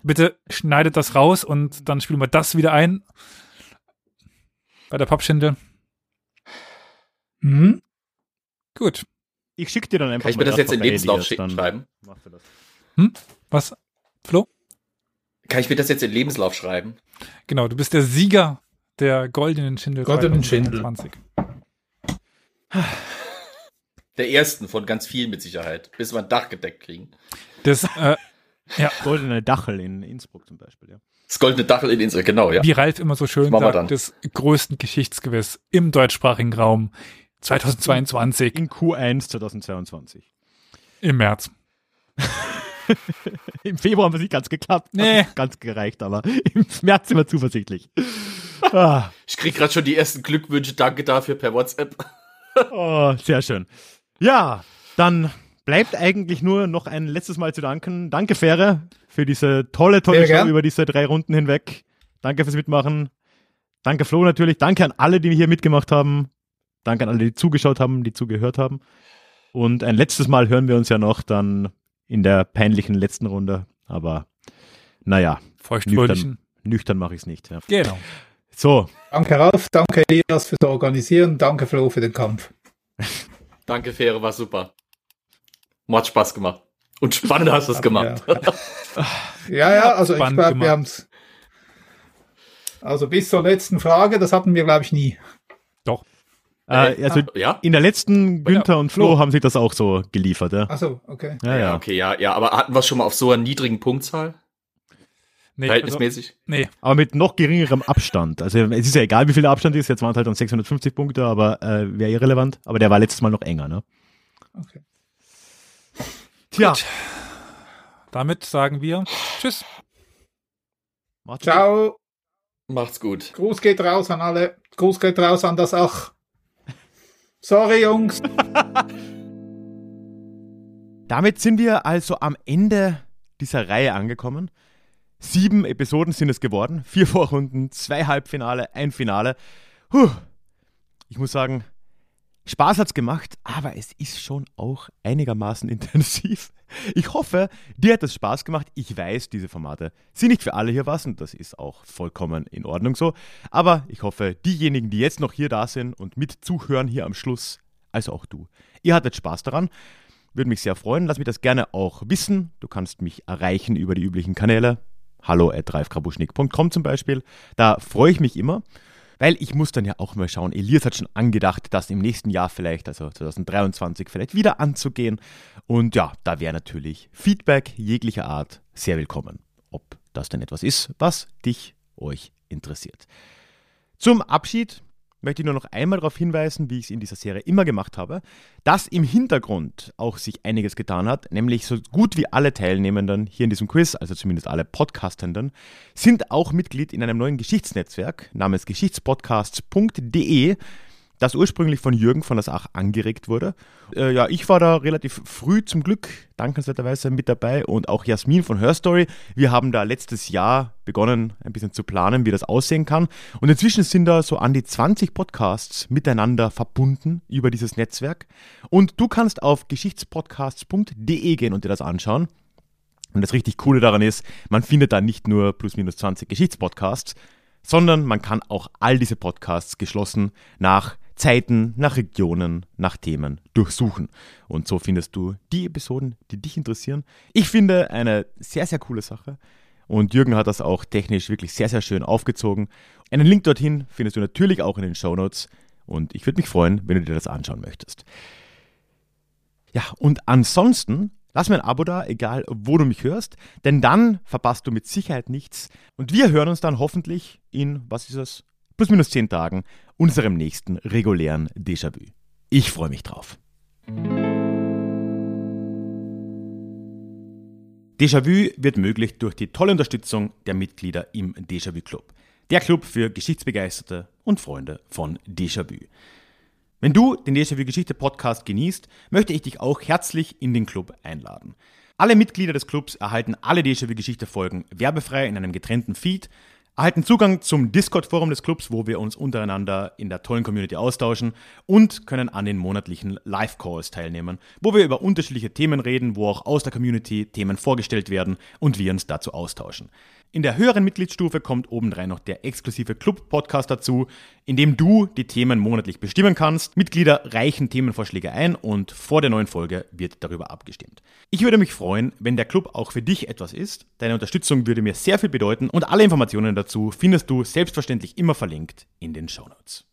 Bitte schneidet das raus und dann spielen wir das wieder ein. Bei der Pappschindel. Hm? Gut. Ich schicke dir dann einfach Kann ich mir das jetzt in Lebenslauf schicken, schreiben? machst du das. Was? Flo? Kann ich mir das jetzt in Lebenslauf schreiben? Genau, du bist der Sieger der goldenen Schindel. Goldenen Schindel. 2020. Der ersten von ganz vielen mit Sicherheit, bis wir ein Dach gedeckt kriegen. Das, äh, ja, Goldene Dachel in Innsbruck zum Beispiel, ja. Das goldene Dachel in Insel, genau, ja. wie Ralf immer so schön sagt, dann. des größten Geschichtsgewiss im deutschsprachigen Raum 2022 In Q1 2022. im März. Im Februar haben wir nicht ganz geklappt. Nee. Hat Ganz gereicht, aber im März sind wir zuversichtlich. Ah, Ich krieg gerade schon die ersten Glückwünsche. Danke dafür per WhatsApp. oh, sehr schön. Ja, dann bleibt eigentlich nur noch ein letztes Mal zu danken. Danke, Fähre, für diese tolle, tolle Sehr Show gern. über diese drei Runden hinweg. Danke fürs Mitmachen. Danke, Flo, natürlich. Danke an alle, die hier mitgemacht haben. Danke an alle, die zugeschaut haben, die zugehört haben. Und ein letztes Mal hören wir uns ja noch dann in der peinlichen letzten Runde. Aber naja, Feuchtfröhlichen. nüchtern mache ich es nicht. Ja. Genau. So, Danke Ralf, danke Elias fürs Organisieren, danke Flo für den Kampf. Danke, Fähre, war super. Mir Hat Spaß gemacht. Und spannend hast du es gemacht. Ja, ja, also ich Spannend glaube, gemacht. wir haben's. Also bis zur letzten Frage, das hatten wir, glaube ich, nie. Doch. äh, also Ja? in der letzten Günther und Flo Flo. haben sich das auch so geliefert. Ja, Achso, okay. ja. ja. Okay, ja, ja. Aber hatten wir schon mal auf so einer niedrigen Punktzahl? Nee, also, Verhältnismäßig? nee. Aber mit noch geringerem Abstand. Also es ist ja egal, wie viel der Abstand ist. Jetzt waren es halt dann 650 Punkte, aber äh, wäre irrelevant. Aber der war letztes Mal noch enger, ne? okay. Tja. Damit sagen wir Tschüss. Macht's gut. Ciao, Macht's gut. Gruß geht raus an alle. Gruß geht raus an das Ach. Sorry, Jungs. Damit sind wir also am Ende dieser Reihe angekommen. Sieben Episoden sind es geworden. Vier Vorrunden, zwei Halbfinale, ein Finale. Puh. Ich muss sagen, Spaß hat's gemacht, aber es ist schon auch einigermaßen intensiv. Ich hoffe, dir hat es Spaß gemacht. Ich weiß, diese Formate sind nicht für alle hier was und das ist auch vollkommen in Ordnung so. Aber ich hoffe, diejenigen, die jetzt noch hier da sind und mit zuhören hier am Schluss, also auch du, ihr hattet Spaß daran. Würde mich sehr freuen. Lass mich das gerne auch wissen. Du kannst mich erreichen über die üblichen Kanäle. Hallo at zum Beispiel. Da freue ich mich immer, weil ich muss dann ja auch mal schauen. Elias hat schon angedacht, das im nächsten Jahr vielleicht, also 2023, vielleicht wieder anzugehen. Und ja, da wäre natürlich Feedback jeglicher Art sehr willkommen. Ob das denn etwas ist, was dich, euch interessiert. Zum Abschied möchte ich nur noch einmal darauf hinweisen, wie ich es in dieser Serie immer gemacht habe, dass im Hintergrund auch sich einiges getan hat, nämlich so gut wie alle Teilnehmenden hier in diesem Quiz, also zumindest alle Podcastenden, sind auch Mitglied in einem neuen Geschichtsnetzwerk namens geschichtspodcasts.de, das ursprünglich von Jürgen von der Sach angeregt wurde. Äh, ja, ich war da relativ früh zum Glück dankenswerterweise mit dabei und auch Jasmin von Her Story. Wir haben da letztes Jahr begonnen, ein bisschen zu planen, wie das aussehen kann. Und inzwischen sind da so an die 20 Podcasts miteinander verbunden über dieses Netzwerk. Und du kannst auf geschichtspodcasts.de gehen und dir das anschauen. Und das richtig Coole daran ist, man findet da nicht nur plus minus 20 Geschichtspodcasts, sondern man kann auch all diese Podcasts geschlossen nach Zeiten, nach Regionen, nach Themen durchsuchen. Und so findest du die Episoden, die dich interessieren. Ich finde eine sehr, sehr coole Sache. Und Jürgen hat das auch technisch wirklich sehr, sehr schön aufgezogen. Einen Link dorthin findest du natürlich auch in den Show Notes. Und ich würde mich freuen, wenn du dir das anschauen möchtest. Ja, und ansonsten lass mir ein Abo da, egal wo du mich hörst, denn dann verpasst du mit Sicherheit nichts. Und wir hören uns dann hoffentlich in, was ist es, plus minus zehn Tagen, unserem nächsten regulären Déjà-vu. Ich freue mich drauf. Déjà-vu wird möglich durch die tolle Unterstützung der Mitglieder im Déjà-vu Club. Der Club für Geschichtsbegeisterte und Freunde von Déjà-vu. Wenn du den Déjà-vu Geschichte Podcast genießt, möchte ich dich auch herzlich in den Club einladen. Alle Mitglieder des Clubs erhalten alle Déjà-vu Geschichte Folgen werbefrei in einem getrennten Feed, erhalten Zugang zum Discord-Forum des Clubs, wo wir uns untereinander in der tollen Community austauschen und können an den monatlichen Live-Calls teilnehmen, wo wir über unterschiedliche Themen reden, wo auch aus der Community Themen vorgestellt werden und wir uns dazu austauschen. In der höheren Mitgliedsstufe kommt obendrein noch der exklusive Club-Podcast dazu, in dem du die Themen monatlich bestimmen kannst. Mitglieder reichen Themenvorschläge ein und vor der neuen Folge wird darüber abgestimmt. Ich würde mich freuen, wenn der Club auch für dich etwas ist. Deine Unterstützung würde mir sehr viel bedeuten und alle Informationen dazu findest du selbstverständlich immer verlinkt in den Shownotes.